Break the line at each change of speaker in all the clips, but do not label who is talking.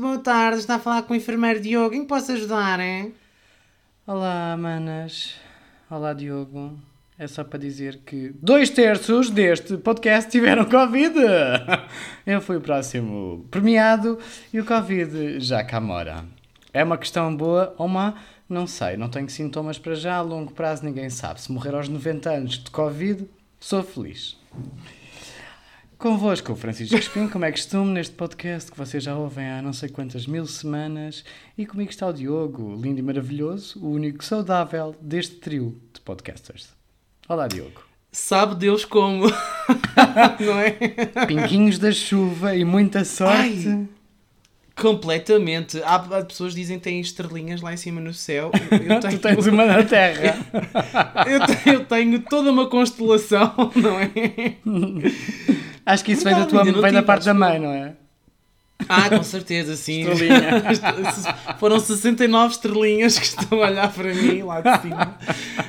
muito boa tarde. Está a falar com o enfermeiro Diogo. Em que posso ajudar, hein?
Olá, manas. Olá, Diogo. É só para dizer que dois terços deste podcast tiveram Covid. Eu fui o próximo premiado e o Covid já cá mora. É uma questão boa ou má? Não sei, não tenho sintomas para já, a longo prazo ninguém sabe. Se morrer aos 90 anos de Covid, sou feliz. Convosco, Francisco Espinho, como é costume neste podcast que vocês já ouvem há não sei quantas mil semanas. E comigo está o Diogo, lindo e maravilhoso, o único saudável deste trio de podcasters. Olá, Diogo.
Sabe Deus como, não é?
Pinguinhos da chuva e muita sorte.
Ai, completamente. Há, há pessoas que dizem que têm estrelinhas lá em cima no céu. Eu
tu tens uma na terra.
eu, tenho, eu tenho toda uma constelação, não é?
Acho que isso vem da, tua, vem da parte da mãe, não é?
Ah, com certeza, sim. Foram 69 estrelinhas que estão a olhar para mim lá de cima.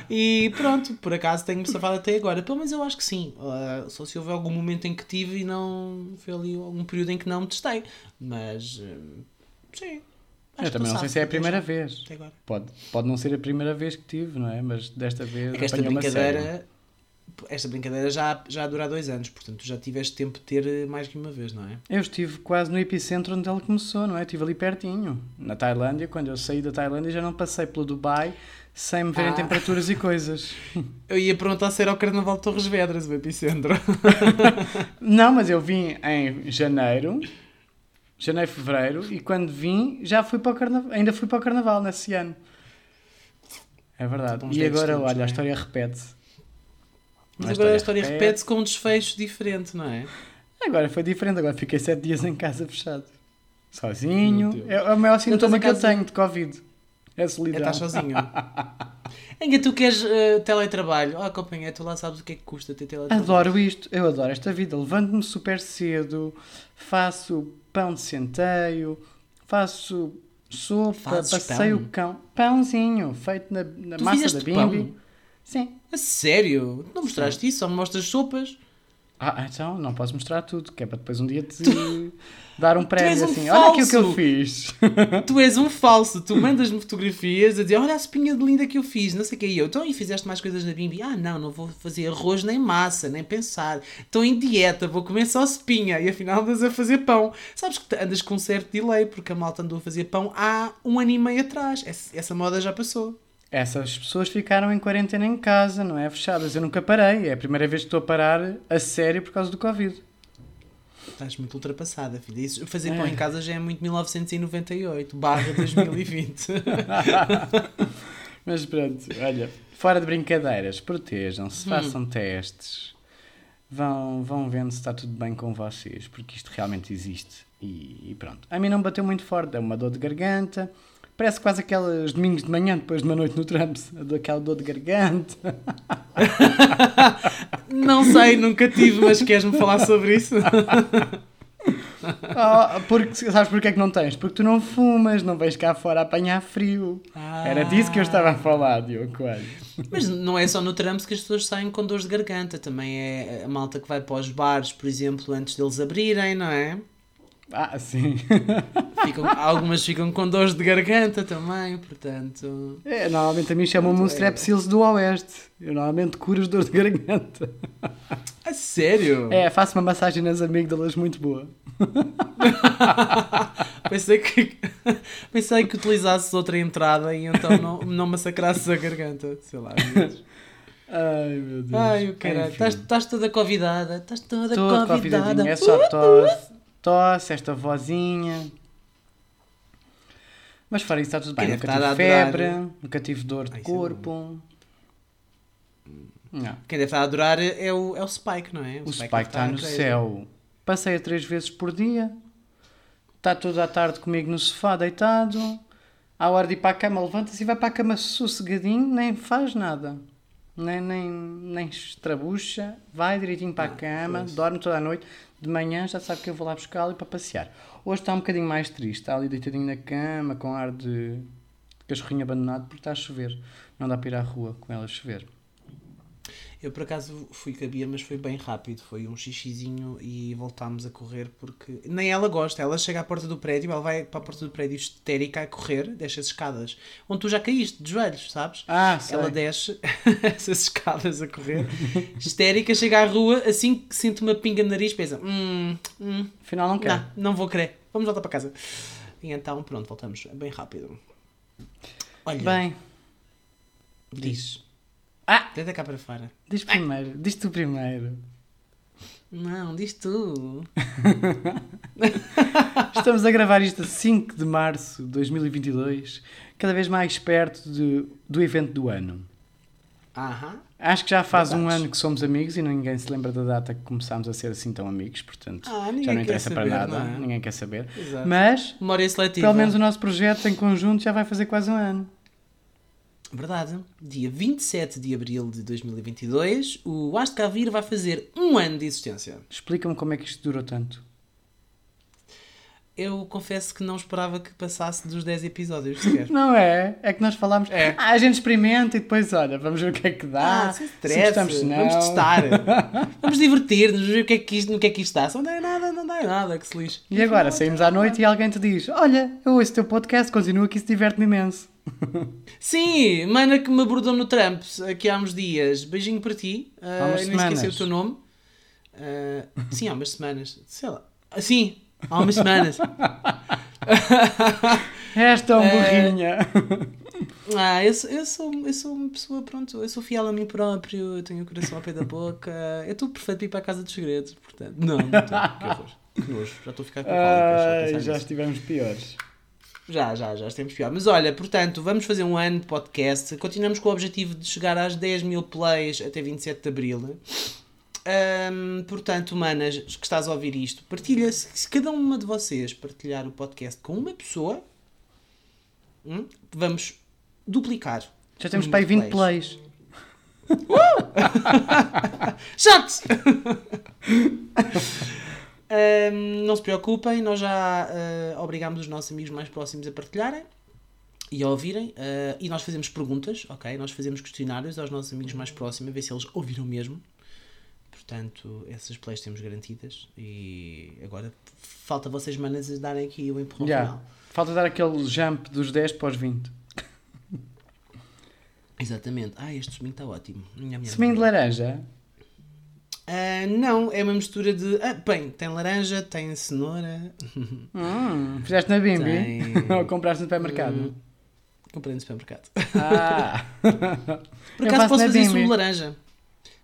E pronto, por acaso tenho-me safado até agora. Pelo menos eu acho que sim. Uh, só se houver algum momento em que tive e não. Foi ali algum período em que não me testei. Mas. Uh, sim.
eu também não sei se é a primeira vez. Pode, pode não ser a primeira vez que tive, não é? Mas desta vez. É
esta brincadeira esta brincadeira já, já dura dois anos, portanto já tiveste tempo de ter eh, mais que uma vez, não é?
Eu estive quase no epicentro onde ela começou, não é? Estive ali pertinho, na Tailândia. Quando eu saí da Tailândia já não passei pelo Dubai sem me verem ah. temperaturas e coisas.
Eu ia perguntar se era o Carnaval de Torres Vedras, o epicentro.
não, mas eu vim em janeiro, janeiro, fevereiro, e quando vim já fui para o Carnaval, ainda fui para o Carnaval nesse ano. É verdade. E agora, olha, a é? história repete-se.
Mas a agora a história repete-se repete com um desfecho diferente, não é?
Agora foi diferente, agora fiquei sete dias em casa fechado. Sozinho. É, é o maior sintoma que eu tenho de Covid. É solidão. É
estar sozinho. Ainda tu queres uh, teletrabalho? Oh, companhia, tu lá sabes o que é que custa ter teletrabalho.
Adoro isto, eu adoro esta vida. Levanto-me super cedo, faço pão de centeio, faço sopa, Fazes passeio o cão. Pãozinho, feito na, na massa da bimbi. Pão? Sim.
A sério? Não mostraste isso? Só me mostras sopas?
Ah, então não posso mostrar tudo, que é para depois um dia te tu... dar um prémio um assim. Falso. Olha aqui o que eu fiz.
Tu és um falso, tu mandas-me fotografias a dizer: Olha a sopinha de linda que eu fiz, não sei o que. E eu, então, e fizeste mais coisas na Bimbi? Ah, não, não vou fazer arroz nem massa, nem pensar. Estou em dieta, vou comer só sopinha. E afinal andas a fazer pão. Sabes que andas com um certo delay, porque a malta andou a fazer pão há um ano e meio atrás. Essa moda já passou
essas pessoas ficaram em quarentena em casa, não é? Fechadas. Eu nunca parei. É a primeira vez que estou a parar a sério por causa do Covid.
Estás muito ultrapassada, filha. Isso, fazer é. pão em casa já é muito 1998, barra 2020.
Mas pronto, olha, fora de brincadeiras, protejam-se, hum. façam testes, vão, vão vendo se está tudo bem com vocês, porque isto realmente existe. E, e pronto. A mim não bateu muito forte, é uma dor de garganta Parece quase aqueles domingos de manhã, depois de uma noite no Trumps, aquela dor de garganta.
Não sei, nunca tive, mas queres-me falar sobre isso?
Oh, porque, sabes porquê é que não tens? Porque tu não fumas, não vais cá fora apanhar frio. Ah. Era disso que eu estava a falar, Diogo Coelho.
Mas não é só no Trumps que as pessoas saem com dores de garganta, também é a malta que vai para os bares, por exemplo, antes deles abrirem, não é?
Ah, sim.
Ficam, algumas ficam com dores de garganta também, portanto.
É, normalmente a mim chamam-me um strepsils do Oeste. Eu normalmente curo as dores de garganta.
A sério?
É, faço uma massagem nas amígdalas muito boa.
pensei que pensei que utilizasses outra entrada e então não, não massacrasses a garganta. Sei lá.
Ai meu Deus.
Ai o caralho. Estás toda convidada. Estás toda Todo convidada.
É só tosse tosse, esta vozinha. Mas fora isso está tudo bem. Nunca tive febre, nunca tive dor de Ai, é corpo.
Não. Quem deve estar a adorar é o, é o Spike, não é?
O, o Spike, Spike está no céu. Passeia três vezes por dia. Está toda a tarde comigo no sofá, deitado. À hora de ir para a cama, levanta-se e vai para a cama sossegadinho, nem faz nada. Nem, nem, nem estrabucha. Vai direitinho para a cama, pois. dorme toda a noite de manhã já sabe que eu vou lá buscá-lo para passear. Hoje está um bocadinho mais triste, está ali deitadinho na cama, com ar de cachorrinho abandonado, porque está a chover. Não dá para ir à rua com ela a chover.
Eu por acaso fui com a Bia, mas foi bem rápido. Foi um xixizinho e voltámos a correr porque nem ela gosta. Ela chega à porta do prédio, ela vai para a porta do prédio histérica a correr, desce as escadas, onde tu já caíste de joelhos, sabes?
Ah, sei.
Ela desce essas escadas a correr, histérica, chega à rua, assim que sente uma pinga no nariz, pensa: hum, hum,
Afinal não quer.
não, não vou querer, vamos voltar para casa. E então, pronto, voltamos bem rápido. Olha,
Bem,
diz.
Ah!
Deita cá para fora.
diz primeiro. Diz tu primeiro.
Não, diz tu.
Estamos a gravar isto a 5 de março de 2022, cada vez mais perto de- do evento do ano.
Aham.
Acho que já faz um
Verdades.
ano que somos amigos e ninguém se lembra da data que começámos a ser assim tão amigos, portanto
Ah,
já não interessa para
saber,
nada,
não é?
ninguém quer saber.
Exato.
Mas,
Memória seletiva.
pelo menos o nosso projeto em conjunto já vai fazer quase um ano.
Verdade. Dia 27 de abril de 2022, o Aste Cavir vai fazer um ano de existência.
Explica-me como é que isto durou tanto.
Eu confesso que não esperava que passasse dos 10 episódios sequer.
Não é? É que nós falámos,
É.
ah, a gente experimenta e depois, olha, vamos ver o que é que dá.
Ah,
se
stress.
se não.
Vamos testar. vamos divertir-nos, vamos ver o que é que isto, no que é que isto dá. Se não dá nada, não dá nada, que se lixe.
E agora, saímos à noite e alguém te diz, olha, eu ouço o teu podcast, continua que isso diverte-me imenso.
Sim, mana que me abordou no Trump aqui há uns dias. Beijinho para ti.
Há umas
Uh, nem esqueci
semanas.
o teu nome. Uh, sim, há umas semanas. Sei lá. Ah, Sim, há umas semanas.
Esta é um burrinha.
Ah, eu sou, eu, sou, eu sou uma pessoa, pronto, eu sou fiel a mim próprio, eu tenho o coração ao pé da boca, eu estou perfeito para ir para a casa dos segredos, portanto. Não, não estou, que horror, que nojo, já estou a ficar com cólicas, só a
Ai,
pensar
já
nisso.
estivemos piores.
Já, já, já estamos pior. Mas olha, portanto, vamos fazer um ano de podcast. Continuamos com o objetivo de chegar às 10 mil plays até 27 de Abril. Portanto, manas, que estás a ouvir isto, partilha, se, se cada uma de vocês partilhar o podcast com uma pessoa, hum, vamos duplicar.
Já temos para aí
número
20
de
plays.
Chato! Ahm, não se preocupem, nós já ah, obrigámos os nossos amigos mais próximos a partilharem e a ouvirem. ah, e nós fazemos perguntas, ok? Nós fazemos questionários aos nossos amigos mais próximos a ver se eles ouviram mesmo. Portanto, essas plays temos garantidas. E agora falta vocês, manas, a darem aqui o empurrão
Já.
final.
Falta dar aquele jump dos 10 para os 20.
Exatamente. Ah, este seminho está ótimo. Nham.
Seminho de laranja.
Ah, não, é uma mistura de. Ah, bem, tem laranja, tem cenoura.
Hum, fizeste na Bimbi?
Tem.
Ou compraste no supermercado?
Hum, Comprei no supermercado.
Ah!
Por acaso posso fazer sumo de laranja.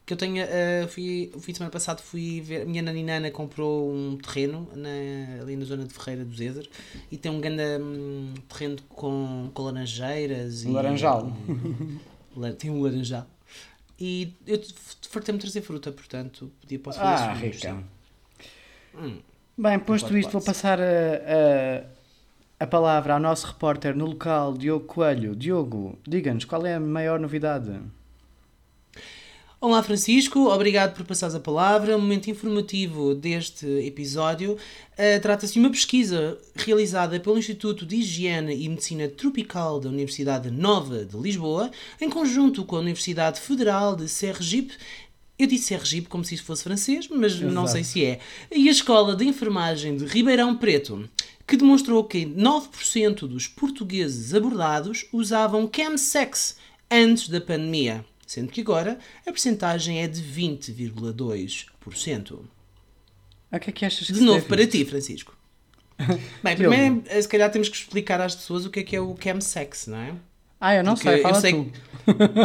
Que eu tenho. ah, fui, o fim de semana passado fui ver. A minha naninana comprou um terreno na- ali na zona de Ferreira do Zezer e tem um grande hum, terreno com, com laranjeiras.
Um
e,
laranjal.
e- la- tem um laranjal. E eu fartei-me trazer fruta, portanto, podia posso fazer
Ah, rica.
sim. Hum.
Bem, posto isto, vou passar a, a, a palavra ao nosso repórter no local, Diogo Coelho. Diogo, diga-nos, qual é a maior novidade?
Olá Francisco, obrigado por passares a palavra. O momento informativo deste episódio eh, trata-se de uma pesquisa realizada pelo Instituto de Higiene e Medicina Tropical da Universidade Nova de Lisboa, em conjunto com a Universidade Federal de Sergipe. Eu disse Sergipe como se isso fosse francês, mas não
Exato.
sei se é. E a Escola de Enfermagem de Ribeirão Preto, que demonstrou que 9% dos portugueses abordados usavam chemsex antes da pandemia, sendo que agora a percentagem é de 20,2%.
O que é que achas que
De novo para ti, Francisco. Bem, primeiro, eh, se calhar temos que explicar às pessoas o que é que é o chemsex, não é?
Ah, eu não
Porque
sei,
eu
fala
sei
tu.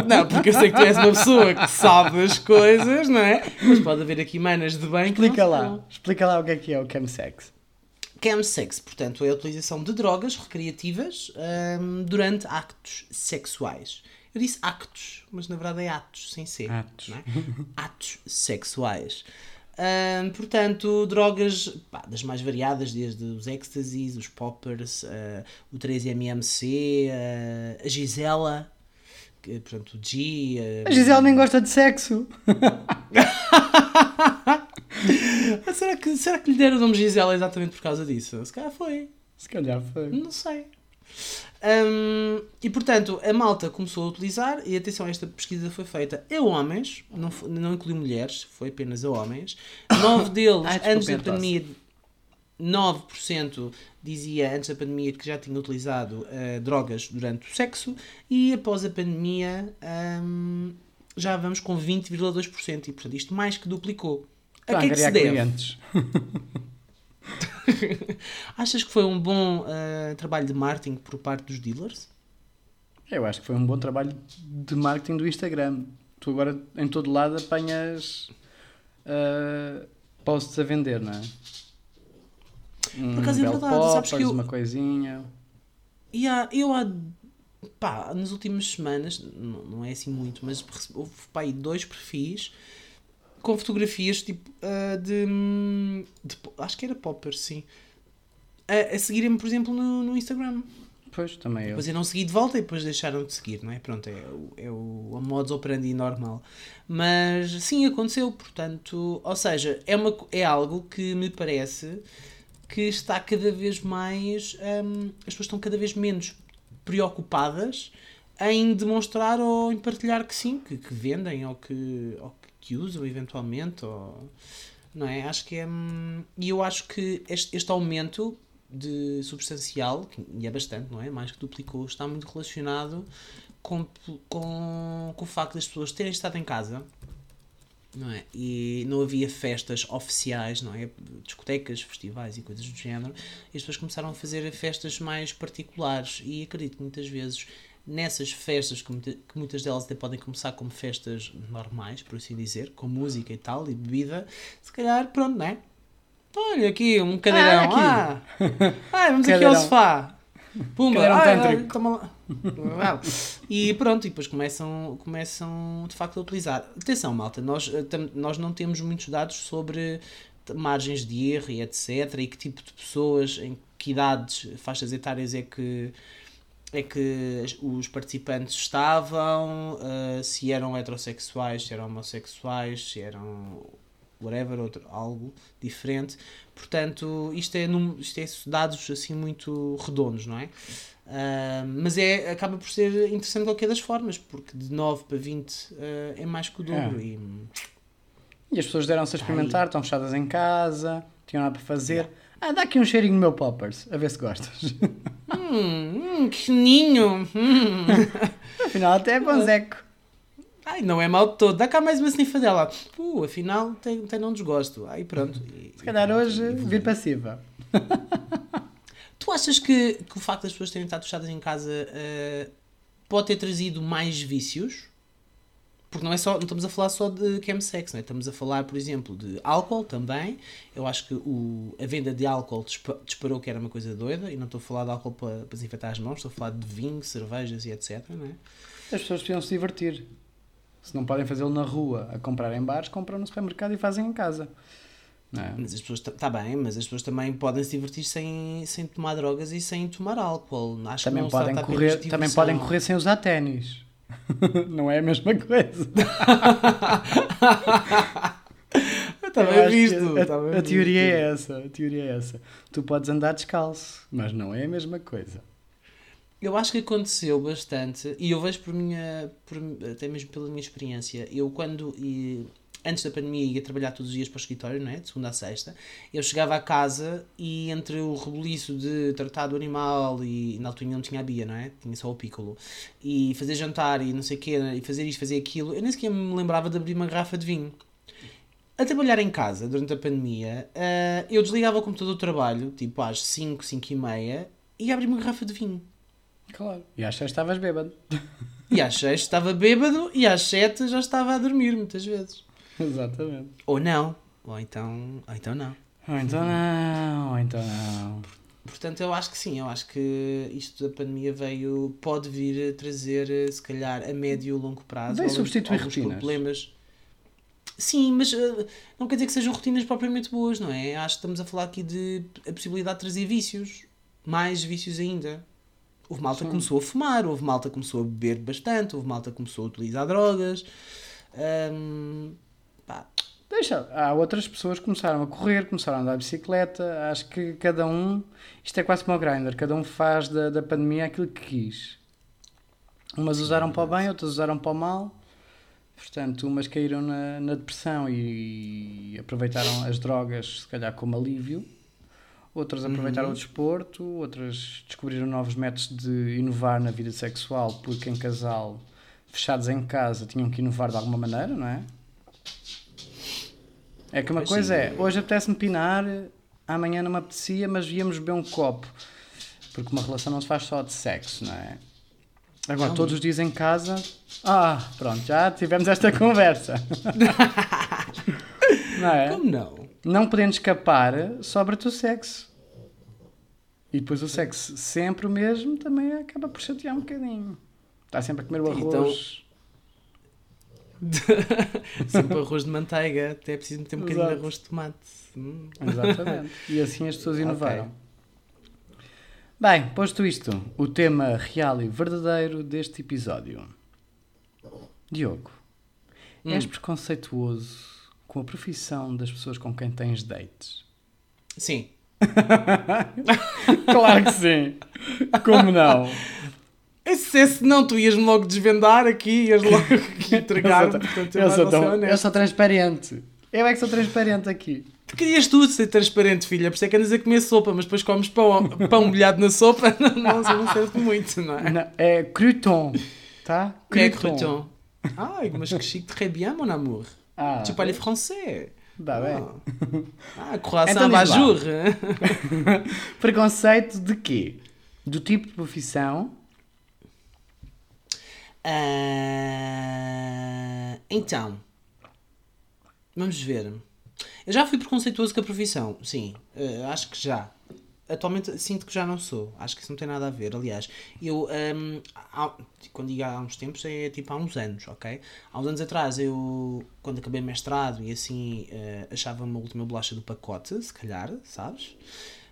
Não, porque eu sei que tu és uma pessoa que sabe as coisas, não é? Mas pode haver aqui manas de bem que não
Explica lá, explica lá o que é que é o chemsex.
Chemsex, portanto, é a utilização de drogas recreativas hum, durante actos sexuais. Eu disse actos, mas na verdade é atos, sem ser.
Atos.
não é? atos sexuais. Hum, portanto, drogas pá, das mais variadas, desde os ecstasies, os poppers, ah, o 3-MMC, ah, a Gisela, que, portanto, o G. ah,
A Gisele nem gosta de sexo.
Será, que, será que lhe deram o nome Gisela exatamente por causa disso? Se calhar foi.
Se calhar foi.
Não sei. Um, e portanto, a malta começou a utilizar, e atenção, esta pesquisa foi feita a homens, não, não incluiu mulheres, foi apenas a homens. Nove deles,
Ai,
antes da pandemia, 9% dizia antes da pandemia que já tinha utilizado eh, drogas durante o sexo, e após a pandemia hum, já vamos com 20,2%, e portanto isto mais que duplicou. A que é que se deve? Achas que foi um bom eh, trabalho de marketing por parte dos dealers?
Eu acho que foi um bom trabalho de marketing do Instagram. Tu agora em todo lado apanhas ah, posts a vender, não é? Um
acaso é verdade, sabes que eu-
uma coisinha.
E há, eu há, pá, nas últimas semanas, não, não é assim muito, mas houve pá, dois perfis com fotografias tipo ah, de, hum, de Acho que era poppers, sim. A, a seguirem-me, por exemplo, no, no Instagram.
Pois, também eu.
Depois eu não segui de volta e depois deixaram de seguir, não é? Pronto, é, o- é o modus operandi normal. Mas sim, aconteceu, portanto, ou seja, é, uma, é algo que me parece que está cada vez mais. hum, as pessoas estão cada vez menos preocupadas em demonstrar ou em partilhar que sim, que, que vendem ou que, ou que- usam eventualmente. Ou, não é? Acho que é. hum, E eu acho que este, este aumento de substancial, e é bastante, não é? Mais que duplicou, está muito relacionado com, com, com o facto das pessoas terem estado em casa, não é? E não havia festas oficiais, não é? Discotecas, festivais e coisas do género. E as pessoas começaram a fazer festas mais particulares. E acredito que muitas vezes nessas festas, que, muita- que muitas delas até podem começar como festas normais, por assim dizer, com música e tal, e bebida, se calhar, pronto, não é? Olha aqui, um cadeirão.
aqui.
Ah, ah, vamos aqui
Cadeirão.
ao sofá. Pumba, ai, ai. Uau. E pronto, e depois começam, começam de facto a utilizar. Atenção, malta, nós, eh, nós não temos muitos dados sobre margens de erro e etc. E que tipo de pessoas, em que idades, faixas etárias é que é que os participantes estavam, eh, se eram heterossexuais, se eram homossexuais, se eram whatever, outro, algo diferente. Portanto, isto é, num- isto é dados assim muito redondos, não é? Ah, mas é, acaba por ser interessante de qualquer das formas, porque de 9 para 20 ah, é mais que o dobro.
É.
E,
E as pessoas deram-se a experimentar, estão fechadas em casa, tinham nada para fazer. Ah, dá aqui um cheirinho no meu poppers, a ver se gostas.
hum, hum, que! Hum.
Afinal, até é bonzeco.
Ai, não é mal todo. Dá cá mais uma snifadela. Uh, afinal, tem, tem não desgosto. Aí pronto. E-
Se calhar hoje
evolui.
vir passiva.
Tu achas que, que o facto das pessoas terem estado fechadas em casa eh, pode ter trazido mais vícios? Porque não é só, não estamos a falar só de chemsex, não é? Estamos a falar, por exemplo, de álcool também. Eu acho que o, a venda de álcool dispa- disparou que era uma coisa doida e não estou a falar de álcool para, para desinfetar as mãos, estou a falar de vinho, cervejas e etc, não é?
As pessoas precisam se divertir. Se não podem fazê-lo na rua, a comprar em bares, compram no supermercado e fazem em casa. É?
Mas as pessoas, está bem, mas as pessoas também podem se divertir sem, sem tomar drogas e sem tomar álcool. Acho que
Também, podem correr, também podem correr sem usar ténis. não é a mesma coisa. Que
visto.
A,
está bem
a teoria é essa. A teoria é essa. Tu podes andar descalço, mas não é a mesma coisa.
Eu acho que aconteceu bastante, e eu vejo por minha, por, até mesmo pela minha experiência, eu quando, e, antes da pandemia, ia trabalhar todos os dias para o escritório, não é? de segunda a sexta, eu chegava a casa e entre o rebuliço de tratar do animal, e na altura não tinha a Bia, não é? Tinha só o Piccolo, e fazer jantar e não sei o quê, e fazer isto, fazer aquilo, eu nem sequer me lembrava de abrir uma garrafa de vinho. A trabalhar em casa durante a pandemia, ah, eu desligava o computador do trabalho, tipo às 5, 5 e meia, e abria uma garrafa de vinho.
Claro. E às seis estavas bêbado.
E às 6 estava bêbado e às 7 já estava a dormir muitas vezes.
Exatamente.
Ou não. Ou então, ou então não.
Ou então não, ou então não.
Portanto, eu acho que sim, eu acho que isto da pandemia veio, pode vir a trazer, se calhar, a médio e longo prazo. Alguns-
substituir
alguns
rotinas.
problemas. Sim, mas eh, não quer dizer que sejam rotinas propriamente boas, não é? Acho que estamos a falar aqui de a possibilidade de trazer vícios. Mais vícios ainda. Houve malta que
Sim.
começou a fumar, houve malta que começou a beber bastante, houve malta que começou a utilizar drogas. Pá,
deixa. Há outras pessoas que começaram a correr, começaram a andar de bicicleta. Acho que cada um, isto é quase como o grinder, cada um faz da, da pandemia aquilo que quis. Umas usaram para o bem, outras usaram para o mal. Portanto, umas caíram na, na depressão e aproveitaram as drogas, se calhar, como alívio. Outras aproveitaram
Uhum.
o desporto, outras descobriram novos métodos de inovar na vida sexual, porque em casal, fechados em casa, tinham que inovar de alguma maneira, não é? É que uma coisa
sim.
é, hoje apetece-me pinar, amanhã não me apetecia, mas íamos beber um copo. Porque uma relação não se faz só de sexo, não é? Agora,
Não.
todos os dias em casa. Ah, pronto, já tivemos esta conversa. não é?
Como não?
Não podendo escapar, sobra-te o sexo. E depois o sexo, sempre o mesmo, também acaba por chatear um bocadinho. Está sempre a comer o
Então-
arroz.
Sempre arroz de manteiga, até é preciso meter um bocadinho de
Exato.
arroz de tomate. Hum.
Exatamente. E assim as pessoas inovaram. Bem, posto isto, o tema real e verdadeiro deste episódio. Diogo,
Hum.
és preconceituoso com a profissão das pessoas com quem tens dates?
Sim.
Claro que sim! Como não?
Se, é, se não, tu ias-me logo desvendar aqui, ias logo aqui entregar-me.
eu,
Portanto,
eu,
eu,
sou tão- eu transparente. Eu é que sou transparente aqui.
Tu querias tudo ser transparente, filha, por isso é que andas a comer sopa, mas depois comes pão, pão molhado na sopa, não, não, não serve muito, não é?
Não, é crouton, tá?
É crouton. Ai, mas que chique, très bien, mon amour.
Ah,
Tu parles français.
Dá bem.
Ah, croissant
Então
bajour.
Preconceito de quê? Do tipo de profissão?
Ah, então, vamos ver. Eu já fui preconceituoso com a profissão, sim, ah, acho que já. Atualmente sinto que já não sou, acho que isso não tem nada a ver. Aliás, eu, ahm, há- quando digo há uns tempos, é tipo há uns anos, ok? Há uns anos atrás, eu, quando acabei mestrado e assim, ah, achava-me a última bolacha do pacote, se calhar, sabes?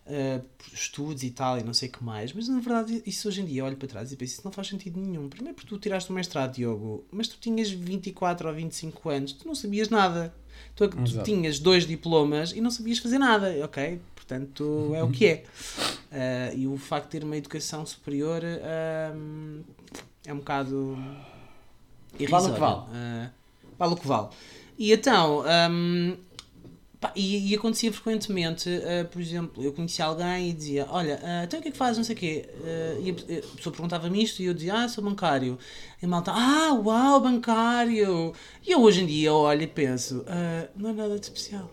Uh, estudos e tal e não sei o que mais, mas na verdade isso hoje em dia eu olho para trás e penso isso não faz sentido nenhum. Primeiro porque tu tiraste o mestrado, Diogo, mas tu tinhas 24 ou 25 anos, tu não sabias nada. Tu, tu
Exato.
tinhas dois diplomas e não sabias fazer nada, ok? Portanto, é o que é. Uh, e o facto de ter uma educação superior um, é um bocado
Vale o que
irrisório.
vale.
Uh, vale o que vale. E então, um, Pá, e, e acontecia frequentemente, uh, por exemplo, eu conhecia alguém e dizia: Olha, uh, então o que é que faz? Não sei o quê. Uh, e a, a pessoa perguntava-me isto e eu dizia: Ah, sou bancário. E a malta: Ah, uau, bancário. E eu hoje em dia olho e penso: "Ah, Não é nada de especial.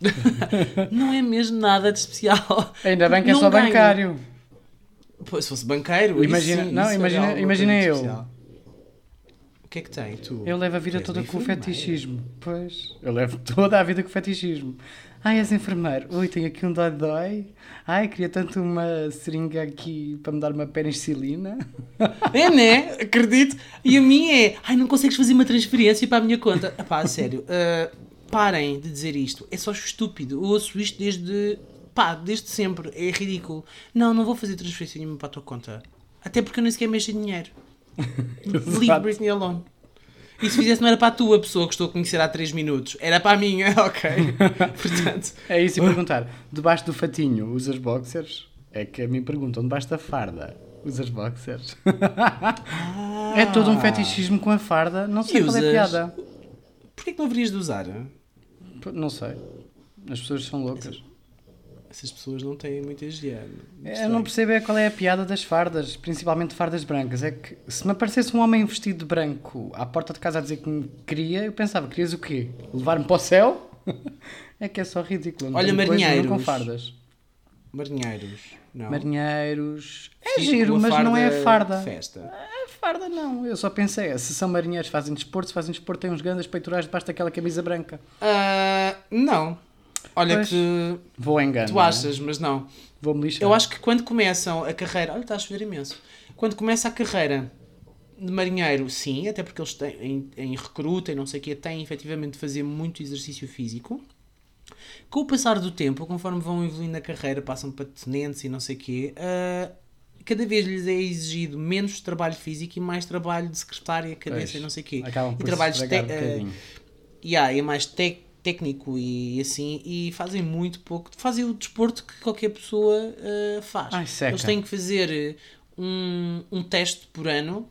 não é mesmo nada de especial.
Ainda bem que é só
ganho.
bancário.
Pô, se fosse banqueiro,
Imagina-
isso
não,
isso
imagina- imagina eu.
especial. O que é que tem, tu?
Eu levo a vida toda com o fetichismo. Pois, eu levo toda a vida com o fetichismo. Ai, és enfermeiro. Ui, tenho aqui um dói-dói. Ai, queria tanto uma seringa aqui para me dar uma penicilina.
É, né? Acredito. E a minha é, ai, não consegues fazer uma transferência para a minha conta. Pá, sério, ah, parem de dizer isto. É só estúpido. Eu ouço isto desde, pá, desde sempre. É ridículo. Não, não vou fazer transferência nenhuma para a tua conta. Até porque eu nem sequer mexo em dinheiro. Leave. Britney alone. E se fizesse não era para a tua pessoa que estou a conhecer há 3 minutos. Era para a minha, ok. Portanto,
É isso e perguntar, debaixo do fatinho usas boxers? É que a mim perguntam, debaixo da farda usas boxers? É todo um fetichismo com a farda, não sei
E
qual é a
usas?
piada.
porquê que não haverias de usar?
Não sei. As pessoas são loucas.
Essas pessoas não têm muita higiene.
Eu não percebo é qual é a piada das fardas, principalmente fardas brancas. É que se me aparecesse um homem vestido de branco à porta de casa a dizer que me queria, eu pensava, querias o quê? Levar-me para o céu? É que é só ridículo. não
Olha, marinheiros.
com fardas.
Marinheiros. Não.
Marinheiros. É giro, mas não é
farda Festa.
É farda não. Eu só pensei, se são marinheiros, fazem desporto, se fazem desporto, têm uns grandes peitorais debaixo daquela camisa branca.
Ah, não. Olha
Pois.
que
Vou
tu
é?
achas, mas não.
Vou-me lixar.
Eu acho que quando começam a carreira. Olha, está a chover imenso. Quando começa a carreira de marinheiro, sim, até porque eles têm, em, em recruta e não sei o quê, têm efetivamente de fazer muito exercício físico. Com o passar do tempo, conforme vão evoluindo na carreira, passam para tenentes e não sei o quê, ah, cada vez lhes é exigido menos trabalho físico e mais trabalho de secretária, cabeça
Pois,
e não sei o quê.
Acabam
e
por
trabalhos te-
um bocadinho.
Yeah, é mais tec- técnico e assim, e fazem muito pouco. Fazem o desporto que qualquer pessoa uh, faz.
Ai.
Eles têm que fazer um, um teste por ano,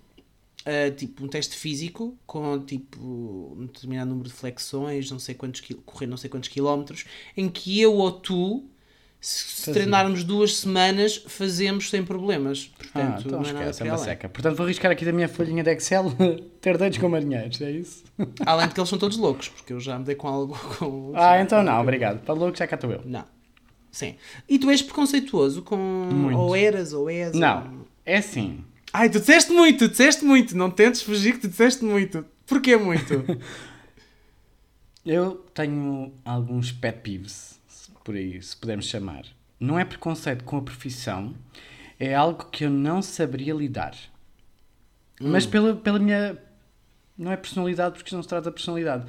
uh, tipo um teste físico, com tipo um determinado número de flexões, não sei quantos correr não sei quantos quilómetros, em que eu ou tu, se
Fazia.
treinarmos duas semanas, fazemos sem problemas.
Ah,
Portanto,
então
não é
esquece, é uma
além.
seca. Portanto, vou arriscar aqui da minha folhinha de Excel ter deitos com marinheiros, é isso?
Além de que eles são todos loucos, porque eu já me dei com algo. Com,
Ah, então não, obrigado. Para louco, já cá estou eu.
Não. Sim. E tu és preconceituoso com.
Muito.
Ou eras, ou és.
Não,
ou-
é assim.
Ai, tu disseste muito, tu disseste muito. Não tentes fugir que tu disseste muito. Porquê muito?
Eu tenho alguns pet peeves, por aí, se pudermos chamar. Não é preconceito com a profissão, é algo que eu não saberia lidar. Mas pela, pela minha. Não é personalidade, porque não se trata de personalidade.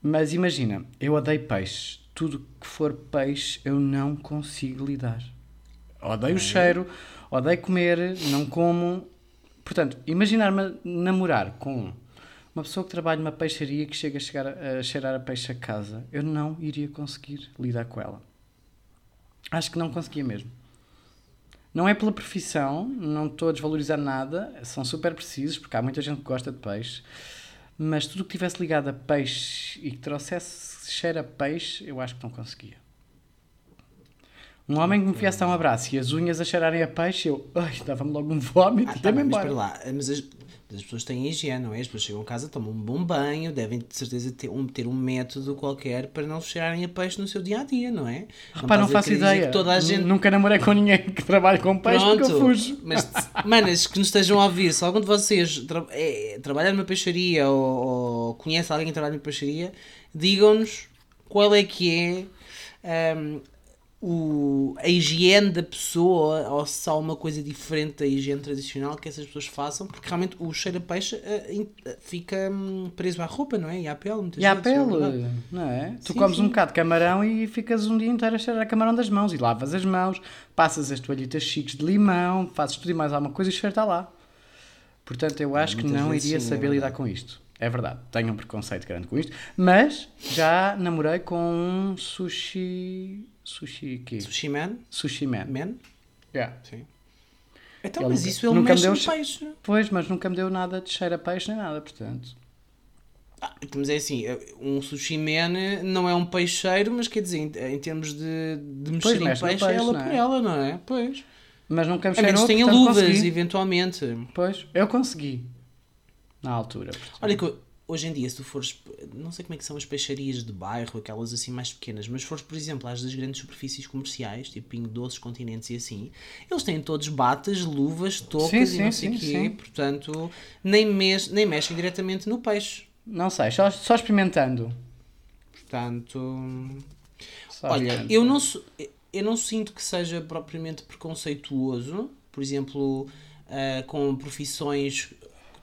Mas imagina, eu odeio peixe. Tudo que for peixe eu não consigo lidar. Odeio o cheiro, odeio comer, não como. Portanto, imaginar-me namorar com uma pessoa que trabalha numa peixaria que chega a, chegar a, a cheirar a peixe a casa. Eu não iria conseguir lidar com ela. Acho que não conseguia mesmo. Não é pela profissão, não estou a desvalorizar nada, são super precisos, porque há muita gente que gosta de peixe, mas tudo que tivesse ligado a peixe e que trouxesse cheiro a peixe, eu acho que não conseguia. Um homem que me viesse dar um abraço e as unhas a cheirarem a peixe, eu, ai, dava-me logo um vómito
Ah, tá bem, mas
embora.
lá. Mas as, as pessoas têm higiene, não é? As pessoas chegam a casa, tomam um bom banho, devem de certeza ter um, ter um método qualquer para não cheirarem a peixe no seu dia a dia, não é?
Pá, não
a
faço ideia.
Toda a gente.
Nunca namorei com ninguém que trabalhe com peixe porque eu fujo.
Mas, manas, que nos estejam a ouvir, se algum de vocês tra é, trabalha numa peixaria ou, ou conhece alguém que trabalha numa peixaria, digam-nos qual é que é hum, o, a higiene da pessoa ou se há uma coisa diferente da higiene tradicional que essas pessoas façam, porque realmente o cheiro a peixe eh, fica hum, preso à roupa, não é? E à pele, muitas
E à
vezes, é verdade.
pele, não é? Tu
Sim,
comes
sim.
um bocado de camarão e ficas um dia inteiro a cheirar a camarão das mãos e lavas as mãos, passas as toalhitas chiques de limão, fazes tudo e mais alguma coisa e o cheiro está lá. Portanto, eu acho que
Muitas
não iria
sim, é
saber lidar
verdade.
com isto. É verdade, tenho um preconceito grande com isto, mas já namorei com um sushi. Sushi quê?
Sushi man?
Sushi man.
Man?
Yeah.
Sim. Então,
Ele
mas
nunca-
isso ele
nunca me
mexe
deu
no peixe.
Pois, mas nunca me deu nada de cheiro a peixe nem nada, portanto.
Ah, mas é assim, um sushi man não é um peixeiro, mas quer dizer, em, termos de, de mexer
Pois,
em
no
peixe, é
peixe,
ela
não é?
por ela, não é? Pois.
Mas nunca me
A menos
cheirou,
tenha luvas,
consegui.
eventualmente.
Pois, eu consegui. Na altura. portanto.
Olha que hoje em dia, se tu fores, não sei como é que são as peixarias de bairro, aquelas assim mais pequenas, mas fores, por exemplo, às das grandes superfícies comerciais, tipo Pingo Doces, Continentes e assim, eles têm todos batas, luvas, toucas
Sim,
e
sim,
não sei o quê,
sim.
portanto, nem, mex, nem mexem diretamente no peixe.
Não sei, só, só experimentando.
Portanto,
Só
Olha,
experimentando.
eu não, eu não sinto que seja propriamente preconceituoso, por exemplo, ah, com profissões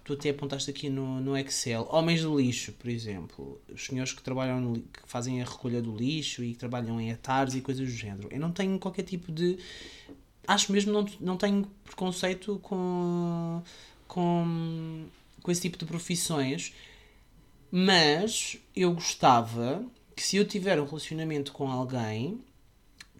tu até apontaste aqui no, no Excel, homens do lixo, por exemplo, os senhores que trabalham no, que fazem a recolha do lixo e que trabalham em atares e coisas do género. Eu não tenho qualquer tipo de. Acho mesmo não, não tenho preconceito com, com, com esse tipo de profissões, mas eu gostava que se eu tiver um relacionamento com alguém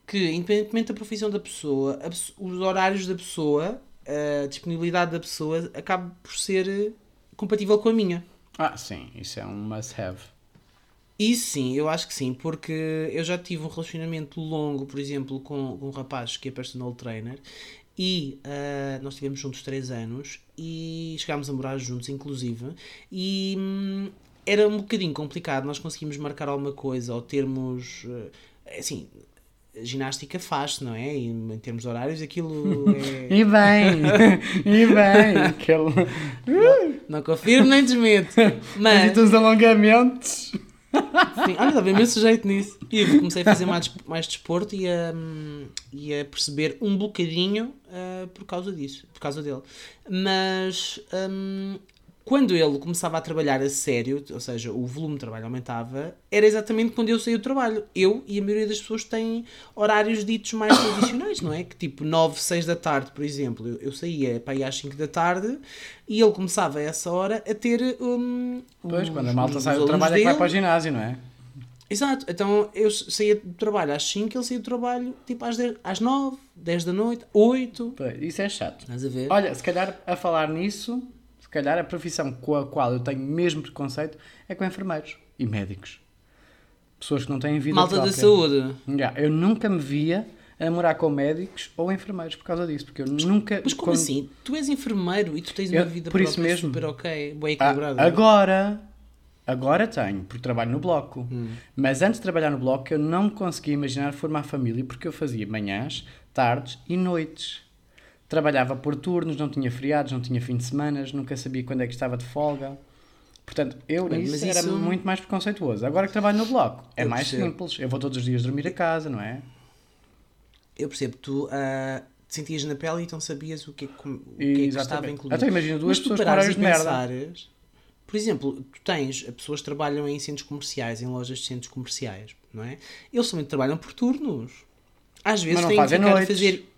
que, independentemente da profissão da pessoa, os horários da pessoa, a disponibilidade da pessoa, acabe por ser eh, compatível com a minha.
Ah, sim, isso é um must-have.
Isso sim, eu acho que sim, porque eu já tive um relacionamento longo, por exemplo, com, com um rapaz que é personal trainer e ah, nós estivemos juntos 3 anos e chegámos a morar juntos, inclusive, e hum, era um bocadinho complicado nós conseguimos marcar alguma coisa ou termos. eh, assim, ginástica faz-se, não é? E em termos de horários, aquilo é.
E bem, e bem, aquele...
não confirmo nem desmento. Mas.
Mas... os alongamentos.
Sim, olha, estava imenso jeito nisso. E eu comecei a fazer mais, mais desporto e a, e a perceber um bocadinho ah, por causa disso, por causa dele. Mas hum, quando ele começava a trabalhar a sério, ou seja, o volume de trabalho aumentava, era exatamente quando eu saía do trabalho. Eu e a maioria das pessoas têm horários ditos mais tradicionais, não é? Que tipo 9, 6 da tarde, por exemplo, eu, eu saía para ir às 5 da tarde e ele começava a essa hora a ter. hum,
Pois,
os-
quando a malta sai do trabalho é que vai
dele.
para o ginásio, não é?
Exato, então eu saía do trabalho às 5, ele saía do trabalho tipo às, 10, às 9, 10 da noite, 8.
Pois, Isso é chato.
Estás a ver?
Olha, se calhar a falar nisso, calhar a profissão com a qual eu tenho mesmo preconceito é com enfermeiros e médicos. Pessoas que não têm vida
Malta da
própria.
saúde.
Já, eu nunca me via a namorar com médicos ou enfermeiros por causa disso, porque eu nunca.
Mas como
quando-
assim? Tu és enfermeiro e tu tens
Eu-
uma vida
por isso
própria
mesmo.
super ok, bem
Ah,
equilibrada.
agora, agora tenho, porque trabalho no bloco.
Hum.
Mas antes de trabalhar no bloco, eu não me conseguia imaginar formar família porque eu fazia manhãs, tardes e noites. Trabalhava por turnos, não tinha feriados, não tinha fim de semana, nunca sabia quando é que estava de folga. Portanto, eu
Bem,
nisso
mas
era
isso-
muito mais preconceituoso. Agora que trabalho no bloco, é
Eu
mais
percebo.
simples. Eu vou todos os dias dormir a casa, não é?
Eu percebo, tu ah, te sentias na pele e então sabias o que é que, o que, é que estava incluído.
Até imagina duas
Mas
pessoas com horários de merda.
por exemplo, tu tens pessoas que trabalham em centros comerciais, em lojas de centros comerciais, não é? Eles também trabalham por turnos. Às vezes têm que ficar a fazer.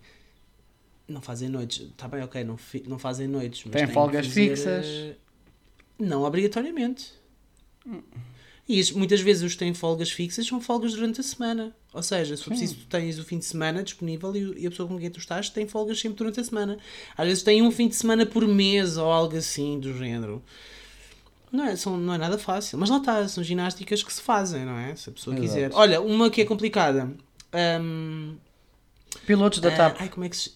Não fazem noites, está bem, ok, não, fi- não fazem noites. Mas que
folgas
fazer,
fixas?
Não obrigatoriamente. E isso, muitas vezes os que têm folgas fixas são folgas durante a semana. Ou seja, se for preciso, tu tens o fim de semana disponível e, e a pessoa com quem tu estás tem folgas sempre durante a semana. Às vezes tem um fim de semana por mês ou algo assim do género. Não é, são, não é nada fácil. Mas lá está, são ginásticas que se fazem, não é? Se a pessoa
Exato.
quiser. Olha, uma que é complicada. Hum,
Pilotos da
ah,
TAP.
ai, como é que se.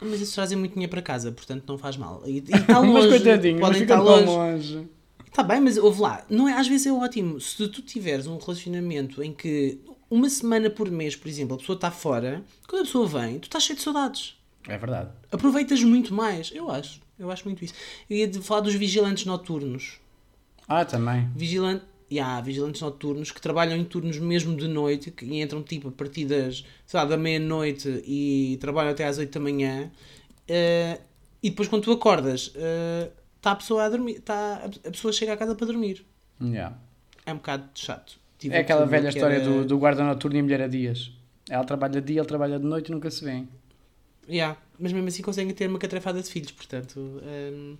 Mas isso trazem muito dinheiro para casa, portanto não faz mal. E, e
mas
longe.
coitadinho, mas
podem
fica
estar
tão
longe.
longe.
Está bem, mas ouve lá, não é, às vezes é ótimo. Se tu tiveres um relacionamento em que uma semana por mês, por exemplo, a pessoa está fora, quando a pessoa vem, tu estás cheio de saudades.
É verdade.
Aproveitas muito mais, eu acho. Eu acho muito isso. Eu ia falar dos vigilantes noturnos.
Ah, também.
Vigilante, yeah, vigilantes noturnos que trabalham em turnos mesmo de noite que entram tipo a partir das, sei lá, da meia-noite e trabalham até às 8 da manhã. eh, e depois quando tu acordas, está a pessoa a dormir, tá, a pessoa chega a casa para dormir.
Yeah.
É um bocado chato. Tive
É aquela velha história
era-
do, do guarda noturno e a mulher a dias. Ela trabalha de dia, ele trabalha de noite e nunca se vê.
Yeah, Mas mesmo assim conseguem ter uma catrafada de filhos, portanto. hum,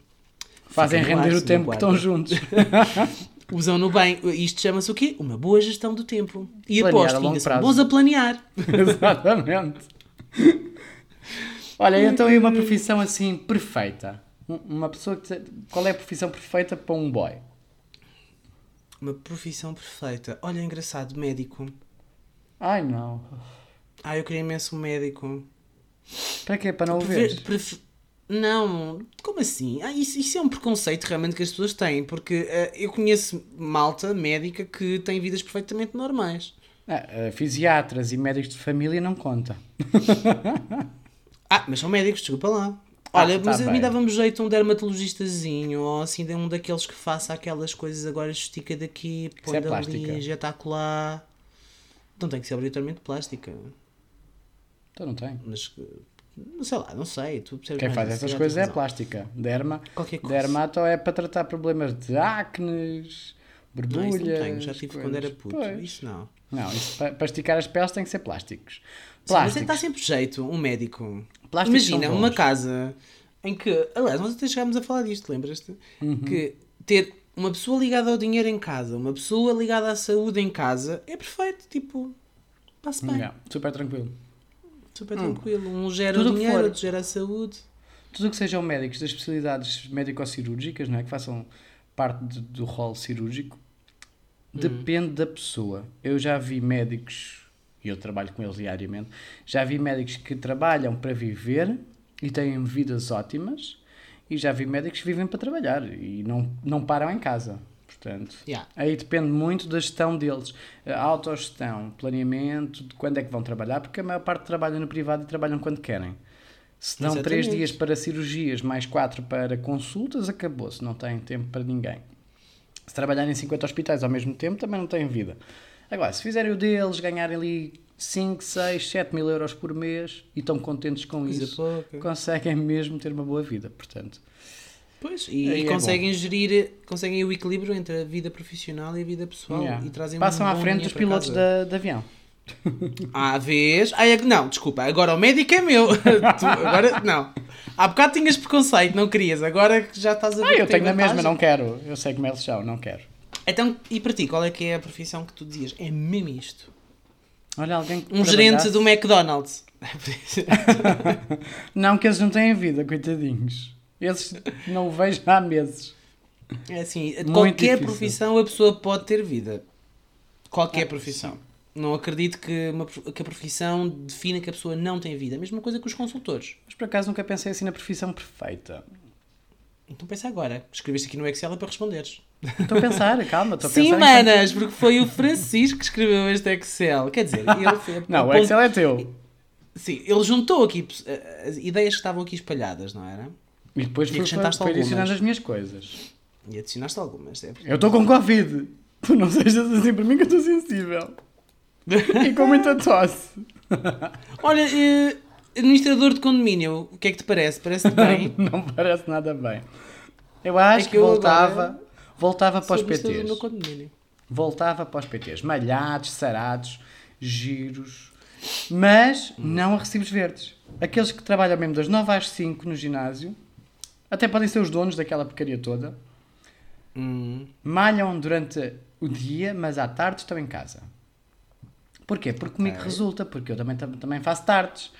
Fazem render o tempo que estão juntos.
Usam no bem. Isto chama-se o quê? Uma boa gestão do tempo. E
Planear
aposto que ainda são bons a planear.
Exatamente. Olha, então e uma profissão assim perfeita? Um- Uma pessoa que. Qual é a profissão perfeita para um boy?
Uma profissão perfeita. Olha, engraçado, médico.
Ai não.
Ah, eu queria imenso um médico.
Para quê? Para não ver?
pref- Não, como assim? Ah, isso, isso é um preconceito realmente que as pessoas têm, porque eh, eu conheço malta médica que tem vidas perfeitamente normais.
Ah, fisiatras e médicos de família não conta.
Ah, mas são médicos, desculpa lá.
Ah,
Olha,
tá
mas a mim dava-me jeito um dermatologistazinho, ou assim, de um daqueles que faça aquelas coisas agora, estica daqui, põe
é
dali, injeta acolá. Não tem que ser obrigatoriamente plástica,
Então não tem.
mas sei lá, não sei. Tu
Quem faz essas coisas é a plástica. Derma.
Qualquer coisa.
Dermato é para tratar problemas de acnes,
Não,
borbulhas.
isso não tenho, já tive
coisas.
quando era puto.
Pois.
Isso não.
Não, isso para, para esticar as peles tem que ser plásticos.
Sim, mas
Plásticos.
está sempre jeito, um médico.
Plásticos
Imagina, uma casa em que, aliás, nós até chegámos a falar disto, lembras-te?
Uhum.
Que ter uma pessoa ligada ao dinheiro em casa, uma pessoa ligada à saúde em casa, é perfeito, tipo, passa bem,
Yeah, super tranquilo.
Super tranquilo. Um gera
Tudo
o dinheiro, outro gera a saúde.
Tudo o que sejam médicos das especialidades médico-cirúrgicas, não é? que façam parte de- do rol cirúrgico, depende da pessoa. Eu já vi médicos, e eu trabalho com eles diariamente, já vi médicos que trabalham para viver e têm vidas ótimas, e já vi médicos que vivem para trabalhar e não, não param em casa. Portanto,
Yeah.
aí depende muito da gestão deles. A autogestão, planeamento, de quando é que vão trabalhar, porque a maior parte trabalha no privado e trabalham quando querem. Se dão três dias para cirurgias, mais quatro para consultas, acabou-se, não tem tempo para ninguém. Se trabalharem em 50 hospitais ao mesmo tempo, também não têm vida. Agora, se fizerem o deles, ganharem ali 5, 6, 7 mil euros por mês e estão contentes com
Coisa
isso,
pouca.
conseguem mesmo ter uma boa vida. Portanto,
Pois, e,
Aí
e
é
conseguem gerir, conseguem o equilíbrio entre a vida profissional e a vida pessoal
yeah.
e trazem
passam à frente dos pilotos da, de avião.
À vez. Ai, é- não, desculpa, agora o médico é meu. Tu- agora, não. Há bocado tinhas preconceito, não querias, agora que já estás a ver.
Ah, eu tenho na mesma, não quero. Eu sei como eles são, não quero.
Então, e para ti, qual é que é a profissão que tu dizias? É mesmo isto.
Olha, alguém
Um gerente do McDonald's.
Não, que eles não têm vida, coitadinhos. Esses não o vejo há meses.
É assim,
Muito
qualquer
difícil.
profissão a pessoa pode ter vida. Qualquer profissão. Não acredito que, uma, que a profissão defina que a pessoa não tem vida. A mesma coisa que os consultores.
Mas por acaso nunca pensei assim na profissão perfeita.
Então pensa agora. Escreveste aqui no Excel para responderes.
Estou a pensar, calma, estou a
Sim,
pensar. em-
manas, porque foi o Francisco que escreveu este Excel. Quer dizer, ele foi,
Não, o Excel é teu.
Sim, ele juntou aqui eh, as ideias que estavam aqui espalhadas, não era?
E depois
E acrescentaste
foi adicionando
algumas.
as minhas coisas.
E adicionaste algumas. É
Eu estou com Covid. Tu não sejas assim para mim que eu estou sensível. E com muita tosse.
Olha, eh, administrador de condomínio, o que é que te parece? Parece-te bem?
Não parece nada bem. Eu acho
É que
que,
eu
voltava,
agora
voltava para os PTs.
no condomínio.
Voltava para os PTs. Malhados, sarados, giros. Mas não a recibos verdes. Aqueles que trabalham mesmo das 9 às 5 no ginásio, até podem ser os donos daquela porcaria toda,
Hum.
malham durante o dia, mas à tarde estão em casa. Porquê? Porque comigo
Ok.
resulta, porque eu também, tam- também faço tardes.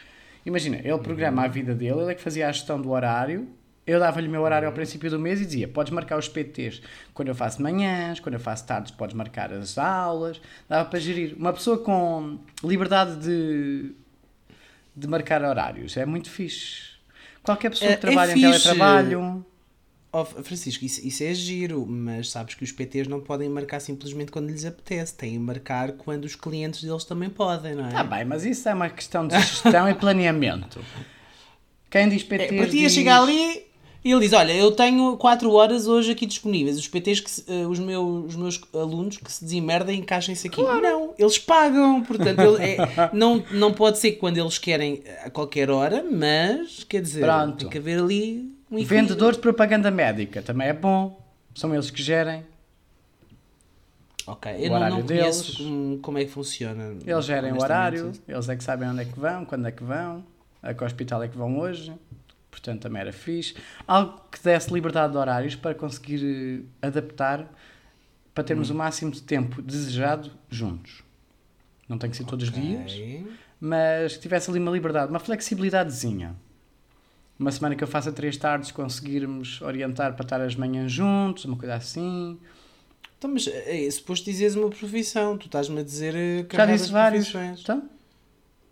Imagina, ele programa a vida dele, ele é que fazia a gestão do horário, eu dava-lhe o meu horário ao princípio do mês e dizia, podes marcar os PTs quando eu faço manhãs, quando eu faço tardes, podes marcar as aulas, dava para gerir. Uma pessoa com liberdade de, de marcar horários, é muito fixe. Qualquer pessoa
É-
que
é
trabalha em
fixe.
teletrabalho...
Oh, Francisco, isso, isso é giro, mas sabes que os PTs não podem marcar simplesmente quando lhes apetece, têm de marcar quando os clientes deles também podem, não é?
Está bem, mas isso é uma questão de gestão e planeamento. Quem diz
É,
PT
para ti é chegar ali e ele diz: Olha, eu tenho 4 horas hoje aqui disponíveis. Os PTs, que se- eh, os, meus, os meus alunos que se desemmerdem, encaixem-se aqui. Não, eles pagam. Portanto, ele- é- não, não pode ser quando eles querem a qualquer hora, mas quer dizer,
Pronto.
tem que haver ali um.
Vendedores de propaganda médica também é bom. São eles que gerem.
Ok,
O
eu não, não conheço
deles.
como, é que funciona.
Eles gerem o horário, eles é que sabem onde é que vão, quando é que vão, a que hospital é que vão hoje. Portanto, também era fixe. Algo que desse liberdade de horários para conseguir eh, adaptar para termos o máximo de tempo desejado juntos. Não tem que ser todos os dias. Mas que tivesse ali uma liberdade, uma flexibilidadezinha. Uma semana que eu faça três tardes, conseguirmos orientar para estar as manhãs juntos, uma coisa assim.
Então, mas é, suposto dizeres uma profissão. Tu estás-me a dizer eh,
Já disse vários.
profissões.
Então,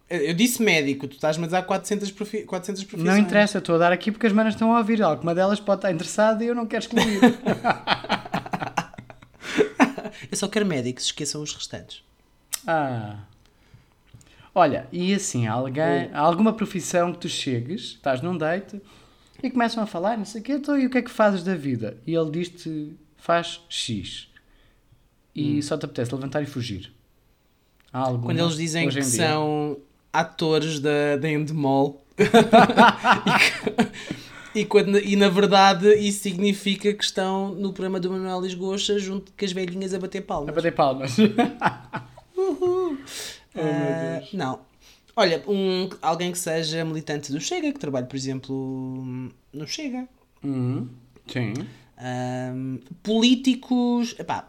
Eu disse médico, tu estás-me a dizer 400, profi 400 profissões.
não interessa, estou a dar aqui porque as manas estão a ouvir. Alguma delas pode estar interessada e eu não quero excluir.
Eu só quero médicos, esqueçam os restantes.
ah. Olha, e assim, alguém, há alguma profissão que tu chegues, estás num date e começam a falar, não sei o quê, então, e o que é que fazes da vida? E ele diz-te, faz X. E só te apetece levantar e fugir. Há alguma,
Quando eles dizem que são atores da, da Endemol. e, quando, e na verdade isso significa que estão no programa do Manuel Lisgocha junto com as velhinhas a bater
A
palmas.
bater palmas.
Ah, não. Olha, um, alguém que seja militante do Chega, que trabalhe, por exemplo, no Chega.
Uhum. Sim.
Ahm, políticos. Epá,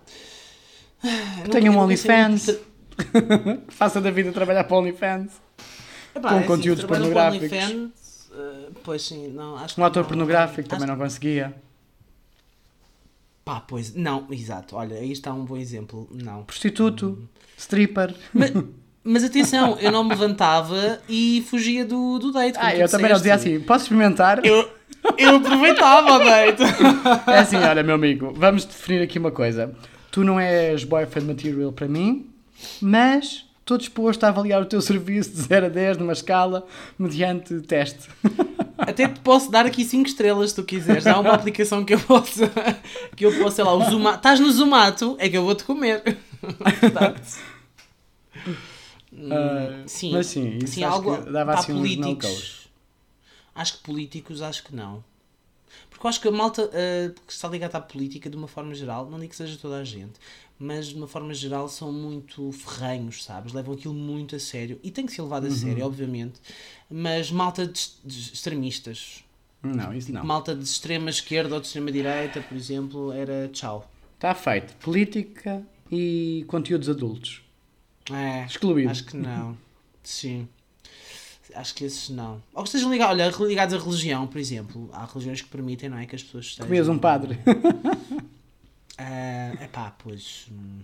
Tenho
eu
um OnlyFans. Faça da vida trabalhar para OnlyFans.
Epá,
Com
é assim,
conteúdos
com
pornográficos.
Ah, pois sim, não, acho
Um ator
não,
pornográfico
acho-
também não conseguia.
Pá, pois, não, exato. Olha, aí está um bom exemplo. Não.
Prostituto, stripper.
Mas, mas atenção, eu não me levantava e fugia do, do date.
Ah, eu também não dizia assim, posso experimentar?
Eu, eu aproveitava o date.
É assim, olha, meu amigo, vamos definir aqui uma coisa. Tu não és boyfriend material para mim, mas estou disposto a avaliar o teu serviço de 0 a 10 numa escala mediante teste.
Até te posso dar aqui 5 estrelas se tu quiseres. Há uma aplicação que eu posso, que eu posso, sei lá, o Zuma... Estás no Zumato, é que eu vou-te comer.
Ah,
sim,
mas sim, isso
sim,
acho
algo
que dava assim
políticos. Acho que políticos, acho que não. Porque eu acho que a malta ah, que está ligada à política, de uma forma geral, não digo que seja toda a gente, mas de uma forma geral são muito ferrenhos, sabes? Levam aquilo muito a sério. E tem que ser levado a
Uhum.
sério, obviamente. Mas malta de, de extremistas.
Não, isso não.
Malta de extrema esquerda ou de extrema direita, por exemplo, era tchau.
Está feito. Política e conteúdos adultos.
É,
Excluído.
Acho que não. Sim. Acho que esses não. Ou que estejam ligados, olha, ligados à religião, por exemplo. Há religiões que permitem, não é? Que as pessoas estejam.
Comias um padre.
É epá, pois. hum,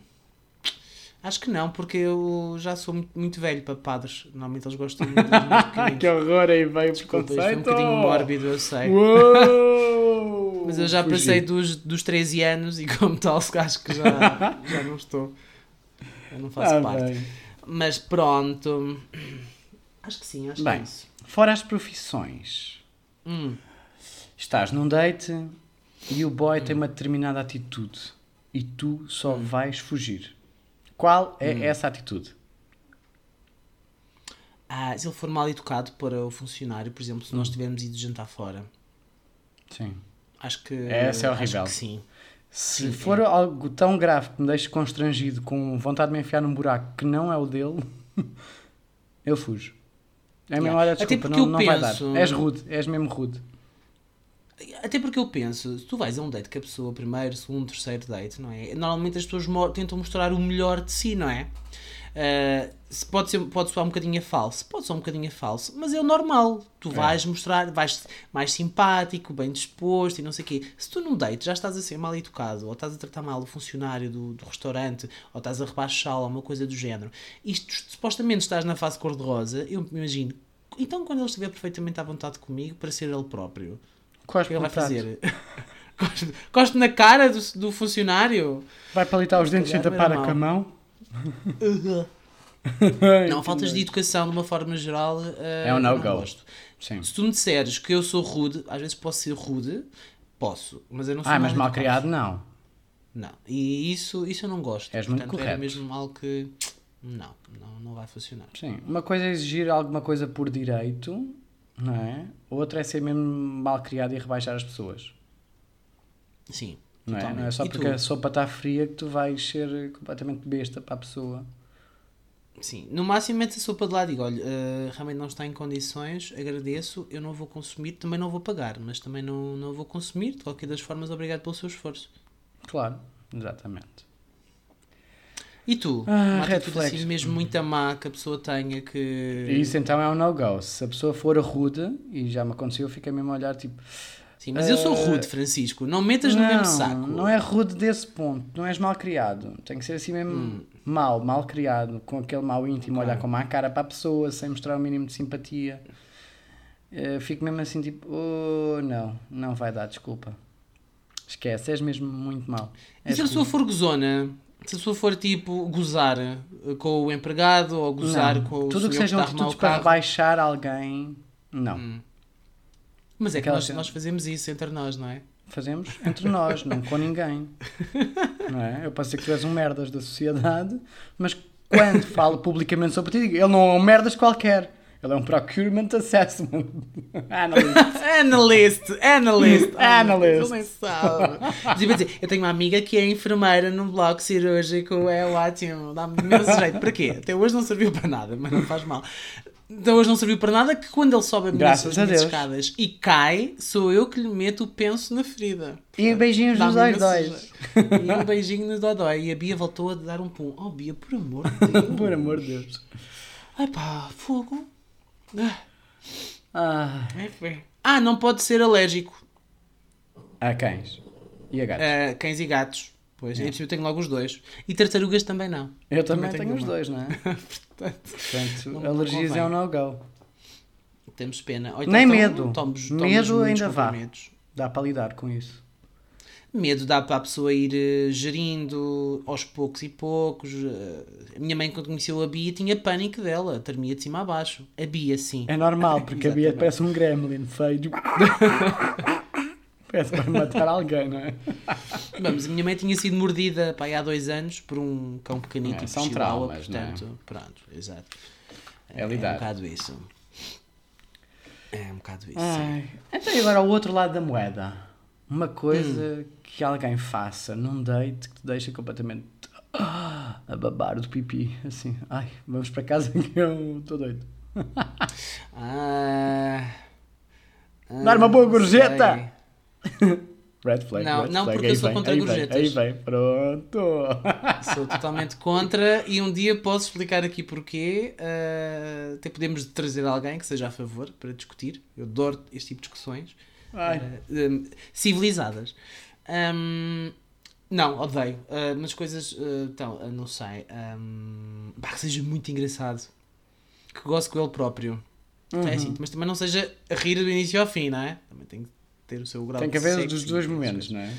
Acho que não, porque eu já sou muito, muito velho para padres. Normalmente eles gostam pequeninos.
que horror aí veio
Desculpa, isto foi um bocadinho mórbido, eu sei.
Uou!
Mas eu já
Fugi.
passei dos, dos 13 anos e como tal acho que já, já não estou. Eu não faço
Ah,
parte.
bem.
Mas pronto. Acho que sim, acho que é
Bem.
isso.
Fora as profissões.
Hum,
Estás num date e o boy tem uma determinada atitude e tu só vais fugir. Qual é essa atitude?
ah, se ele for mal educado para o funcionário, por exemplo, se nós
Hum.
tivermos ido jantar fora,
Sim.
acho que.
Essa é
acho
horrível.
que sim.
Se
Sim,
for algo tão grave que me deixe constrangido, com vontade de me enfiar num buraco que não é o dele, eu fujo. É mesmo,
Yeah.
olha, desculpa, não, não vai dar.
penso-
És rude, és mesmo rude.
Até porque eu penso, se tu vais a um date com a pessoa, primeiro, segundo, terceiro date, não é? Normalmente as pessoas mo- tentam mostrar o melhor de si, não é? Se pode, ser, pode soar um bocadinho a falso, pode soar um bocadinho a falso, mas é o normal. Tu vais mostrar, vais mais simpático, bem disposto e não sei o quê. Se tu num date já estás a ser mal educado, ou estás a tratar mal o funcionário do, do restaurante, ou estás a rebaixá-lo, uma coisa do género, isto supostamente estás na fase cor-de-rosa, eu me imagino. Então, quando ele estiver perfeitamente à vontade comigo para ser ele próprio, é
Cospe
que ele vai
prato.
fazer? Cospe na cara do, do funcionário?
Vai palitar os dentes sem
calhar
tapar a com a mão.
Não, faltas de educação de uma forma geral. eh,
É um
não
no-go.
Se tu me disseres que eu sou rude, às vezes posso ser rude, posso, mas eu não sou
Ah, mas mal criado não.
Não, e isso, isso eu não gosto.
És muito
era
correto.
mesmo algo que. Não, não, não vai funcionar.
Sim. Uma coisa é exigir alguma coisa por direito, não é? Outra é ser mesmo mal criado e rebaixar as pessoas.
Sim.
Não é? Não é só
E
porque
tu?
a sopa está fria que tu vais ser completamente besta para a pessoa.
Sim, no máximo mete a sopa de lado e digo, olha, eh, realmente não está em condições, agradeço, eu não vou consumir, também não vou pagar, mas também não, não vou consumir, de qualquer das formas, obrigado pelo seu esforço.
Claro, exatamente.
E tu?
Ah,
uma
red
atitude
flags.
assim mesmo muito má que a pessoa tenha que...
Isso então é um no-go. Se a pessoa for rude, e já me aconteceu, fica mesmo a olhar tipo.
Sim, mas eu sou
Eh,
rude, Francisco, não metas no
não,
mesmo saco.
não é rude desse ponto, não és mal criado. Tem que ser assim mesmo
Hum.
mal, mal criado, com aquele mau íntimo, olhar com má cara para a pessoa, sem mostrar o mínimo de simpatia. Eh, fico mesmo assim tipo, oh, não, não vai dar, desculpa. Esquece, és mesmo muito mal.
E se a pessoa for gozona? Se a pessoa for tipo gozar eh, com o empregado ou gozar
Não,
com o
Tudo o que sejam
arrumar
atitudes para rebaixar alguém, não.
Mas é que
Aquela
nós,
cena.
nós fazemos isso entre nós, não é?
Fazemos entre nós, não com ninguém. Não é? Eu posso dizer que tu és um merdas da sociedade, mas quando falo publicamente sobre ti, digo, ele não é um merdas qualquer. Ele é um procurement assessment. Analyst.
Analyst, analyst.
Analyst.
Nem sabe. Mas eu vou dizer, eu tenho uma amiga que é enfermeira num bloco cirúrgico, é ótimo, dá-me imenso jeito. Para quê? Até hoje não serviu para nada, mas não faz mal. Até hoje não serviu para nada que quando ele sobe
Graças
as minhas escadas e cai, sou eu que lhe meto o penso na ferida.
E beijinhos nos dois dois.
E um beijinho no dodói. E a Bia voltou a dar um pum. Oh, Bia, por amor de Deus.
Por amor de Deus.
Ai pá, fogo. Ah,
Ah,
é. Ah, não pode ser alérgico.
há cães. E a gatos.
a cães e gatos. Pois, é. eu tenho logo os dois. E tartarugas também não.
Eu também,
também
tenho,
tenho
os dois, não é?
Portanto,
Portanto,
Não-
alergias
convém.
é um no-go.
temos pena. Ou
Nem
então,
medo.
tomes- tomes
Medo ainda vá. Dá para lidar com isso.
Medo dá para a pessoa ir eh, gerindo aos poucos e poucos. eh, A minha mãe, quando conheceu a Bia, tinha pânico dela. Tremia de cima a baixo. A Bia, sim.
É normal, porque a Bia parece um gremlin feio. parece que vai matar alguém, não é?
Vamos, a minha mãe tinha sido mordida pá, aí há dois anos por um cão pequenito
É, são
chihuahua,
traumas, não é?
portanto, pronto, exato.
É
É um
lidar.
bocado isso. É um bocado isso.
Ai. Então e agora o outro lado da moeda. Uma coisa que alguém faça num date que te deixa completamente ah, a babar do pipi. Assim, ai, vamos para casa que eu estou doido.
Ah, ah,
Dar uma boa gorjeta. Red flag.
Não,
red
não,
flag.
porque
aí
eu sou
vem,
contra
aí
gorjetas.
Vem, aí vem, pronto.
Sou totalmente contra e um dia posso explicar aqui porquê. eh, até podemos trazer alguém que seja a favor para discutir. Eu adoro este tipo de discussões. Eh, um, civilizadas. Ahm, não, odeio. Uh, mas coisas. eh, então, eh, não sei. Um, que seja muito engraçado. Que gosto com ele próprio.
Uhum.
É assim, mas também não seja a rir do início ao fim, não é? Também tem que ter o seu grau
Tem que haver dos dois momentos, não é?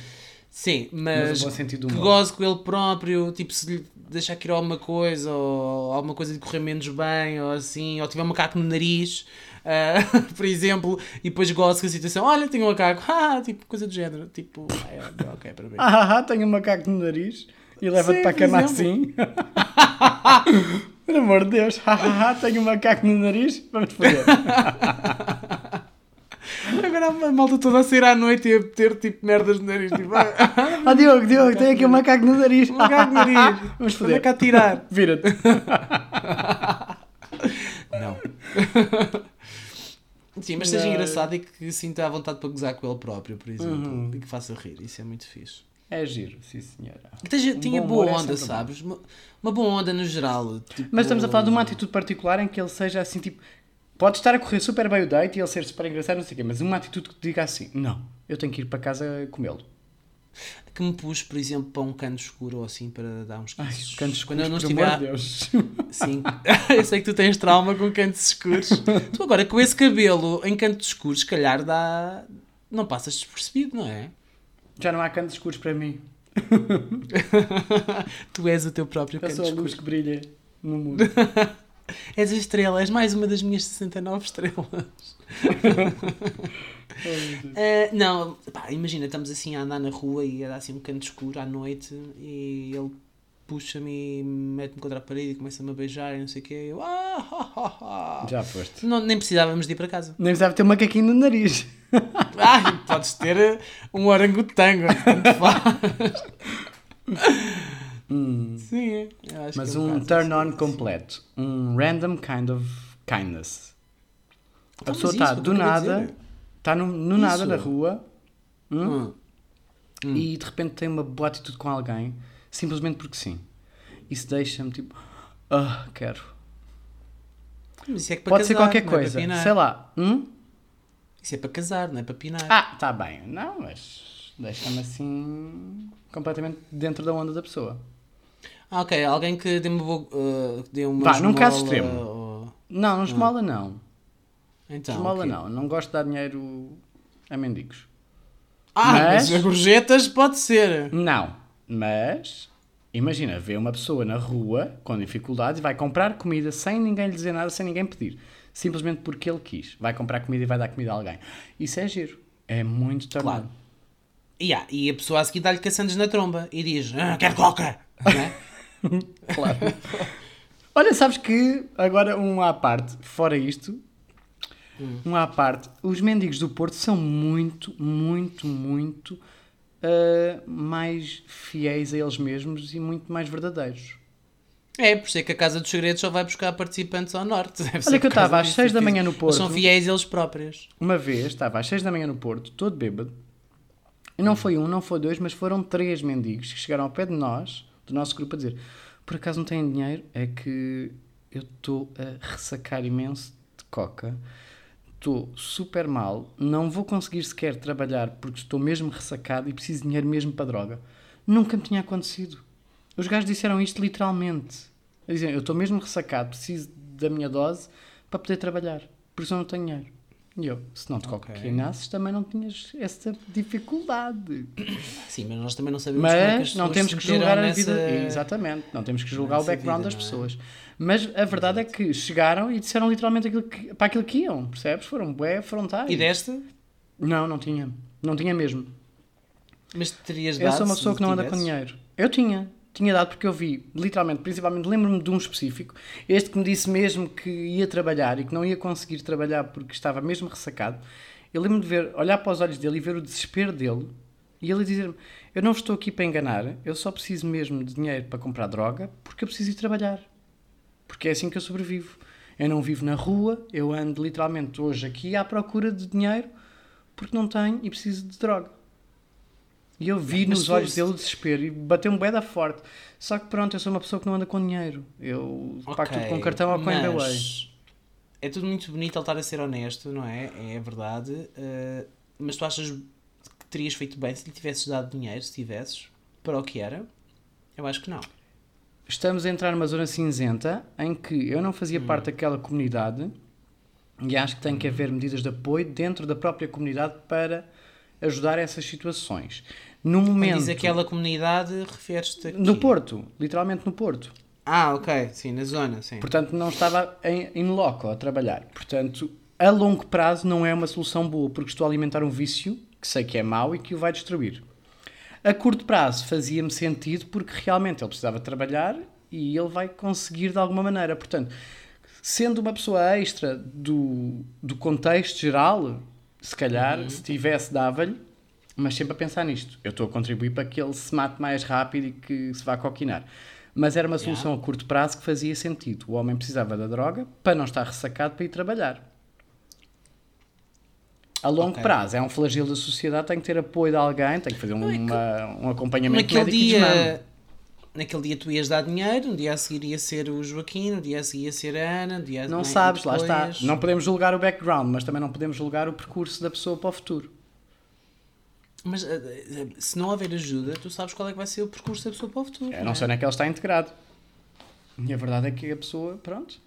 Sim,
Mas
mas
bom sentido
que goze com ele próprio, tipo, se lhe deixar aqui alguma coisa, ou alguma coisa de correr menos bem, ou assim, ou tiver um macaco no nariz, ah, por exemplo, e depois gozo com a situação, olha, tenho um macaco, ah, tipo, coisa do género, tipo, ah, ok, parabéns.
Ah, tenho um macaco no nariz e leva-te para a cama assim. Por amor de Deus, tenho um macaco no nariz, vamos foder.
Agora a malta toda a sair à noite e a ter, tipo, merdas no nariz, tipo, ah,
Ah, Diogo, Diogo, tenho aqui um macaco no nariz.
um macaco no nariz,
Vamos foder.
cá tirar.
Vira-te.
Não. Sim, mas seja engraçado e que sinta à vontade para gozar com ele próprio, por exemplo,
Uhum.
e que faça rir, isso é muito fixe.
É giro, sim senhora.
Que tenha,
Um
tinha boa
é
onda,
bom.
sabes? Uma, uma boa onda no geral. tipo-
Mas estamos a falar de uma atitude particular em que ele seja assim, tipo... Pode estar a correr super bem o date e ele ser super engraçado, não sei o quê, mas uma atitude que te diga assim, não, eu tenho que ir para casa comê-lo.
Que me pus, por exemplo, para um canto escuro ou assim para dar uns
Ai, cantos
Quando eu não estiver.
amor de Deus.
Sim. eu sei que tu tens trauma com cantos escuros. tu agora com esse cabelo em cantos escuros, se calhar dá. Não passas despercebido, não é?
Já não há cantos escuros para mim.
tu és o teu próprio
Eu
canto
sou a
escuro.
luz que brilha no mundo.
És a estrela, és mais uma das minhas 69 estrelas. Ah, não, pá, imagina, estamos assim a andar na rua e dá assim um canto escuro à noite e ele puxa-me e mete-me contra a parede e começa-me a beijar e não sei o quê. Eu, ah, ha, ha, ha.
Já foste.
Não, nem precisávamos de ir para casa.
Nem precisava ter um macaquinho no nariz.
Ai, podes ter um orangotango, tanto faz. Sim, é. Acho
Mas
que é
um
bocado
turn
assim.
on completo. Um random kind of kindness. A
Então,
pessoa
mas
está do nada, está no, no nada na rua hum,
Hum.
e de repente tem uma boa atitude com alguém, simplesmente porque sim. Isso deixa-me tipo, ah, quero.
Mas isso é que para
Pode ser
casar,
qualquer
não é
coisa,
pinar.
sei lá. Hum?
Isso é para casar, não é para pinar.
Ah, tá bem. Não, mas deixa-me assim completamente dentro da onda da pessoa.
Ah, ok, alguém que dê uma boa. uh, dê uma
Vá, num caso
esmola,
extremo.
ou-
Não, não esmola não.
Então,
esmola
ok.
não. Não gosto de dar dinheiro a mendigos.
Ah, mas,
Mas-
a gorjetas pode ser.
Não, mas imagina, vê uma pessoa na rua com dificuldades e vai comprar comida sem ninguém lhe dizer nada, sem ninguém pedir. Simplesmente porque ele quis. Vai comprar comida e vai dar comida a alguém. Isso é giro. É muito turn
Claro. Yeah, e a pessoa a seguir dá-lhe caçantes na tromba e diz: ah, quero coca! Não é?
Claro. Olha, sabes que agora um à parte, fora isto, um à parte, os mendigos do Porto são muito, muito, muito ah, mais fiéis a eles mesmos e muito mais verdadeiros.
É, por isso é que a Casa dos Segredos só vai buscar participantes ao norte. Ser
Olha que eu estava às
disso,
6 da manhã no Porto.
São fiéis eles próprios.
Uma vez estava às 6 da manhã no Porto, todo bêbado, e não foi um, não foi dois, mas foram três mendigos que chegaram ao pé de nós, do nosso grupo, a dizer: Por acaso não têm dinheiro? É que eu estou a ressacar imenso de coca, estou super mal, não vou conseguir sequer trabalhar porque estou mesmo ressacado e preciso de dinheiro mesmo para droga. Nunca me tinha acontecido. Os gajos disseram isto literalmente. Dizem: Eu estou mesmo ressacado, preciso da minha dose para poder trabalhar, por isso eu não tenho dinheiro. E eu, se não te
Ok.
cocainasses, também não tinhas essa dificuldade.
Sim, mas nós também não sabemos como é que
Mas não temos que julgar a
nessa-
vida. Exatamente, não temos que julgar o
nessa
background
vida,
das
é?
pessoas. Mas a verdade é que chegaram e disseram literalmente aquilo que, para aquilo que iam, percebes? Foram bué frontais.
E desta?
Não, não tinha. Não tinha mesmo.
Mas terias
Eu
dado
sou uma pessoa que não anda com dinheiro. Eu tinha. Tinha dado porque eu vi, literalmente, principalmente, lembro-me de um específico, este que me disse mesmo que ia trabalhar e que não ia conseguir trabalhar porque estava mesmo ressacado. Eu lembro-me de ver, olhar para os olhos dele e ver o desespero dele e ele dizer-me: Eu não estou aqui para enganar, eu só preciso mesmo de dinheiro para comprar droga porque eu preciso ir trabalhar. Porque é assim que eu sobrevivo. Eu não vivo na rua, eu ando literalmente hoje aqui à procura de dinheiro porque não tenho e preciso de droga. E eu vi nos olhos dele o desespero e bateu-me bué da forte. Só que pronto, eu sou uma pessoa que não anda com dinheiro. Eu pago tudo com cartão ou com
mas
Endaway.
É tudo muito bonito ele estar a ser honesto, não é? É verdade. eh, mas tu achas que terias feito bem se lhe tivesses dado dinheiro, se tivesses, para o que era? Eu acho que não.
Estamos a entrar numa zona cinzenta em que eu não fazia
Hum.
parte daquela comunidade e acho que tem que haver medidas de apoio dentro da própria comunidade para ajudar essas situações. No momento.
diz aquela comunidade, referes-te aqui.
No Porto, literalmente no Porto.
Ah, ok, sim, na zona, sim.
Portanto, não estava em, in loco a trabalhar. Portanto, a longo prazo não é uma solução boa, porque estou a alimentar um vício que sei que é mau e que o vai destruir. A curto prazo fazia-me sentido porque realmente ele precisava trabalhar e ele vai conseguir de alguma maneira. Portanto, sendo uma pessoa extra do, do contexto geral, se calhar, se tivesse, dava-lhe, mas sempre a pensar nisto. Eu estou a contribuir para que ele se mate mais rápido e que se vá coquinar. Mas era uma solução a curto prazo que fazia sentido. O homem precisava da droga para não estar ressacado para ir trabalhar. A longo
Ok.
prazo, é um flagelo da sociedade, tem que ter apoio de alguém, tem que fazer
Não, é que-
uma- um acompanhamento
Naquele
médico e
dia, naquele dia tu ias dar dinheiro, no dia a seguir ia ser o Joaquim, no dia a seguir ia ser a Ana, no dia a
Não
e
sabes, lá está.
depois-
Não podemos julgar o background, mas também não podemos julgar o percurso da pessoa para o futuro.
Mas eh, eh, se não houver ajuda, tu sabes qual é que vai ser o percurso da pessoa para o futuro.
Eu não sei onde é que ele está integrado. E a verdade é que a pessoa, pronto.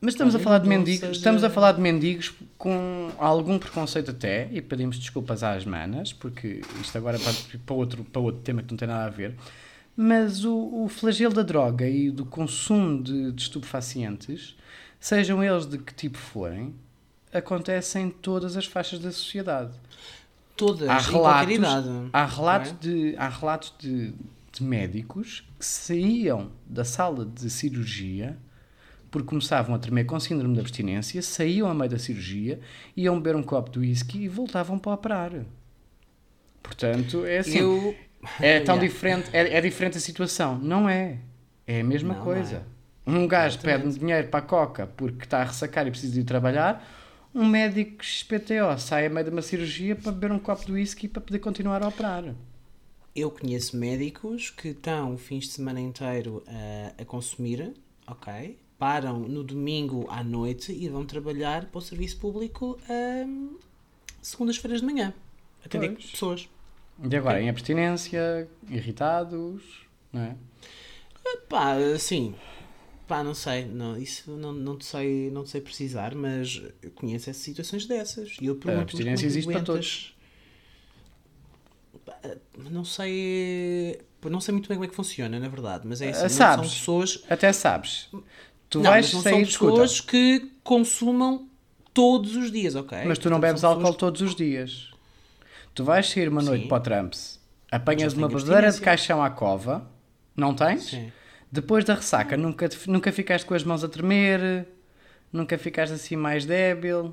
Mas estamos a falar de mendigos,
seja-
estamos a falar de mendigos com algum preconceito até, e pedimos desculpas às manas, porque isto agora para, para, outro, para outro tema que não tem nada a ver. Mas o, o flagelo da droga e do consumo de, de estupefacientes, sejam eles de que tipo forem, acontecem em todas as faixas da sociedade.
Todas,
Há relatos, há relatos,
não é?
de, há relatos de, de médicos que saíam da sala de cirurgia porque começavam a tremer com síndrome de abstinência, saíam a meio da cirurgia, iam beber um copo de whisky e voltavam para operar. Portanto, é assim.
Eu...
É tão
Yeah.
diferente, é, é diferente a situação. Não é. É a mesma
Não,
coisa.
não
Um gajo pede dinheiro para a coca porque está a ressacar e precisa de ir trabalhar. Um médico XPTO sai a meio de uma cirurgia para beber um copo de whisky para poder continuar a operar.
Eu conheço médicos que estão o fins de semana inteiro a, a consumir, ok? Param no domingo à noite e vão trabalhar para o serviço público ahm, segundas-feiras de manhã. Atender
Pois.
pessoas.
E agora, em abstinência, irritados, não é?
Pá, sim. Pá, não sei. Não, isso não, não, te sei, não te sei precisar, mas eu conheço essas situações dessas. E eu pergunto
abstinência existe para todos.
Não sei. Não sei muito bem como é que funciona, na verdade, mas é assim.
Ah,
não
sabes.
são pessoas.
Até sabes. Tu
não,
vais
não
sair,
são
escuta,
pessoas que consumam todos os dias, ok?
mas tu não
Portanto,
bebes álcool
pessoas-
todos os dias. Tu vais sair uma noite
Sim.
para o Trumps, apanhas uma bebedeira de caixão à cova, não tens?
Sim.
Depois da ressaca, nunca, nunca ficaste com as mãos a tremer, nunca ficaste assim mais débil.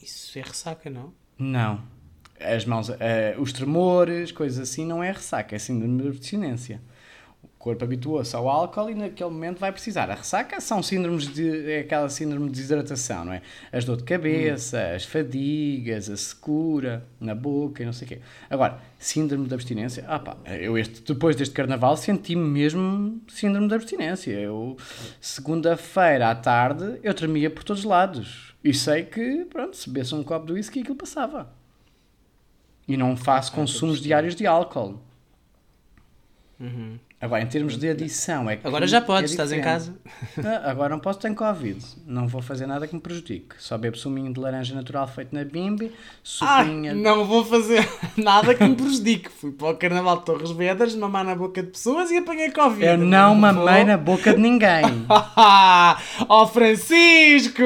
Isso é ressaca, não?
Não. As mãos, eh, os tremores, coisas assim, não é ressaca, é síndrome de abstinência. O corpo habituou-se ao álcool e naquele momento vai precisar. A ressaca são síndromes de. é aquela síndrome de desidratação, não é? As dor de cabeça, as fadigas, a secura na boca e não sei o quê. Agora, síndrome de abstinência, ah pá, eu este, depois deste carnaval senti-me mesmo síndrome de abstinência. Eu, segunda-feira à tarde, eu tremia por todos os lados. E sei que, pronto, se bebesse um copo de whisky, aquilo passava. E não faço consumos diários de álcool.
Uhum.
Agora, em termos de adição, é que.
Agora já
é
podes, estás em casa.
Ah, agora não posso ter Covid. Não vou fazer nada que me prejudique. Só bebo suminho de laranja natural feito na bimbi,
Ah,
sopinha.
não vou fazer nada que me prejudique. Fui para o Carnaval de Torres Vedras, mamar na boca de pessoas e apanhei Covid.
Eu não mamei
vou.
na boca de ninguém.
Ó Francisco!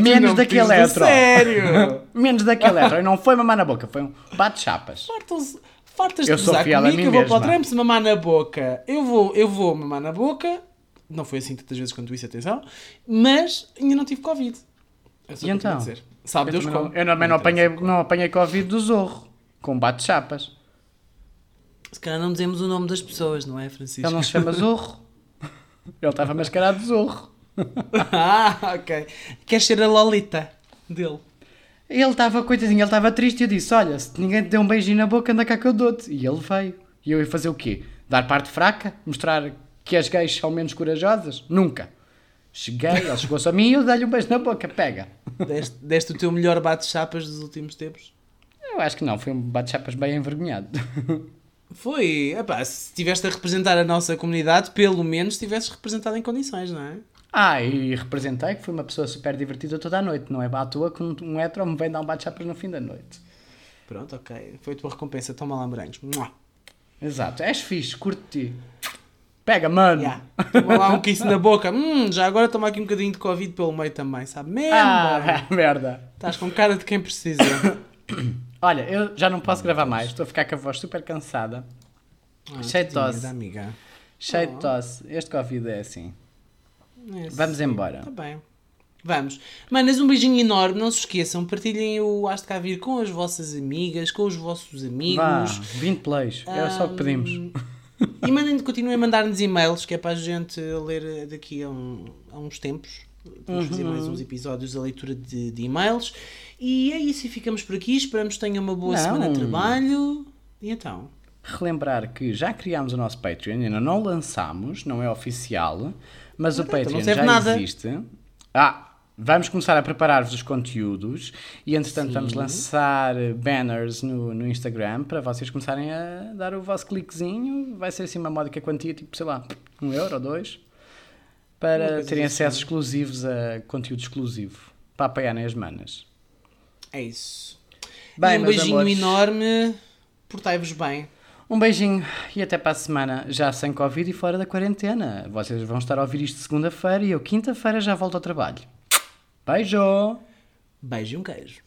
Menos
não
daquele eletro.
Sério!
Menos daquele eletro. E não foi mamar na boca, foi um bate-chapas.
Fartas, fartas de
a
comigo
mim
que eu vou para o
mesma.
Trump mamar na boca. Eu vou, eu vou mamar na boca. Não foi assim tantas vezes quanto isso, atenção. Mas ainda não tive Covid. É só
E então?
dizer. Sabe
Eu
Deus como.
não, eu também não apanhei, não apanhei Covid do Zorro, com bate-chapas.
Se calhar não dizemos o nome das pessoas, não é, Francisco?
Ele não se chama Zorro. Ele estava mascarado de Zorro.
ah, ok. Queres ser a Lolita dele?
Ele estava, coitadinho, ele estava triste e eu disse: Olha, se ninguém te deu um beijinho na boca, anda cá que eu dou-te. E ele veio. E eu ia fazer o quê? Dar parte fraca? Mostrar que as gays são menos corajosas? Nunca. Cheguei, ele chegou-se a mim e eu dei-lhe um beijo na boca, pega.
Deste, deste o teu melhor bate-chapas dos últimos tempos?
Eu acho que não, foi um bate-chapas bem envergonhado.
Foi. Epá, se estiveste a representar a nossa comunidade, pelo menos estivesses representado em condições, não é?
Ah, e representei que fui uma pessoa super divertida toda a noite, não é à toa que um, um hetero me vem dar um bate-chapas no fim da noite.
Pronto, ok. Foi a tua recompensa. Toma lá morangos.
Exato, és fixe, curto-te. Pega, mano!
Yeah. Toma lá um kiss na boca. Hum, já agora toma aqui um bocadinho de Covid pelo meio também, sabe? Merda!
Ah, merda!
Estás com cara de quem precisa.
Olha, eu já não posso gravar mais, estou a ficar com a voz super cansada,
Ah,
Cheio de tosse.
amiga.
cheio
Oh.
de tosse. Este Covid é assim.
É,
Vamos embora.
Tá bem. Vamos. Manas, um beijinho enorme. Não se esqueçam, partilhem o Has de Cá Vir com as vossas amigas, com os vossos amigos.
Vá, 20 plays, é só o que pedimos.
E mandem, continuem a mandar-nos e-mails, que é para a gente ler daqui a, um- a uns tempos. Vamos fazer mais
Uhum.
uns episódios da leitura de, de e-mails. E é isso, e ficamos por aqui. Esperamos que tenham uma boa
Não.
semana de trabalho. E então?
Relembrar que já criámos o nosso Patreon, ainda não lançámos, não é oficial, mas o
então não
Patreon
serve
já
nada.
existe. Ah, vamos começar a preparar-vos os conteúdos e entretanto
Sim.
vamos lançar banners no, no Instagram para vocês começarem a dar o vosso cliquezinho. Vai ser assim uma módica quantia, tipo, sei lá, um euro ou dois, para terem
assim.
acesso exclusivos a conteúdo exclusivo, para apoiarem as manas.
É isso.
Bem,
e um beijinho
amores.
enorme. Portai-vos bem.
Um beijinho e até para a semana, já sem Covid e fora da quarentena. Vocês vão estar a ouvir isto segunda-feira e eu quinta-feira já volto ao trabalho. Beijo!
Beijo e um queijo.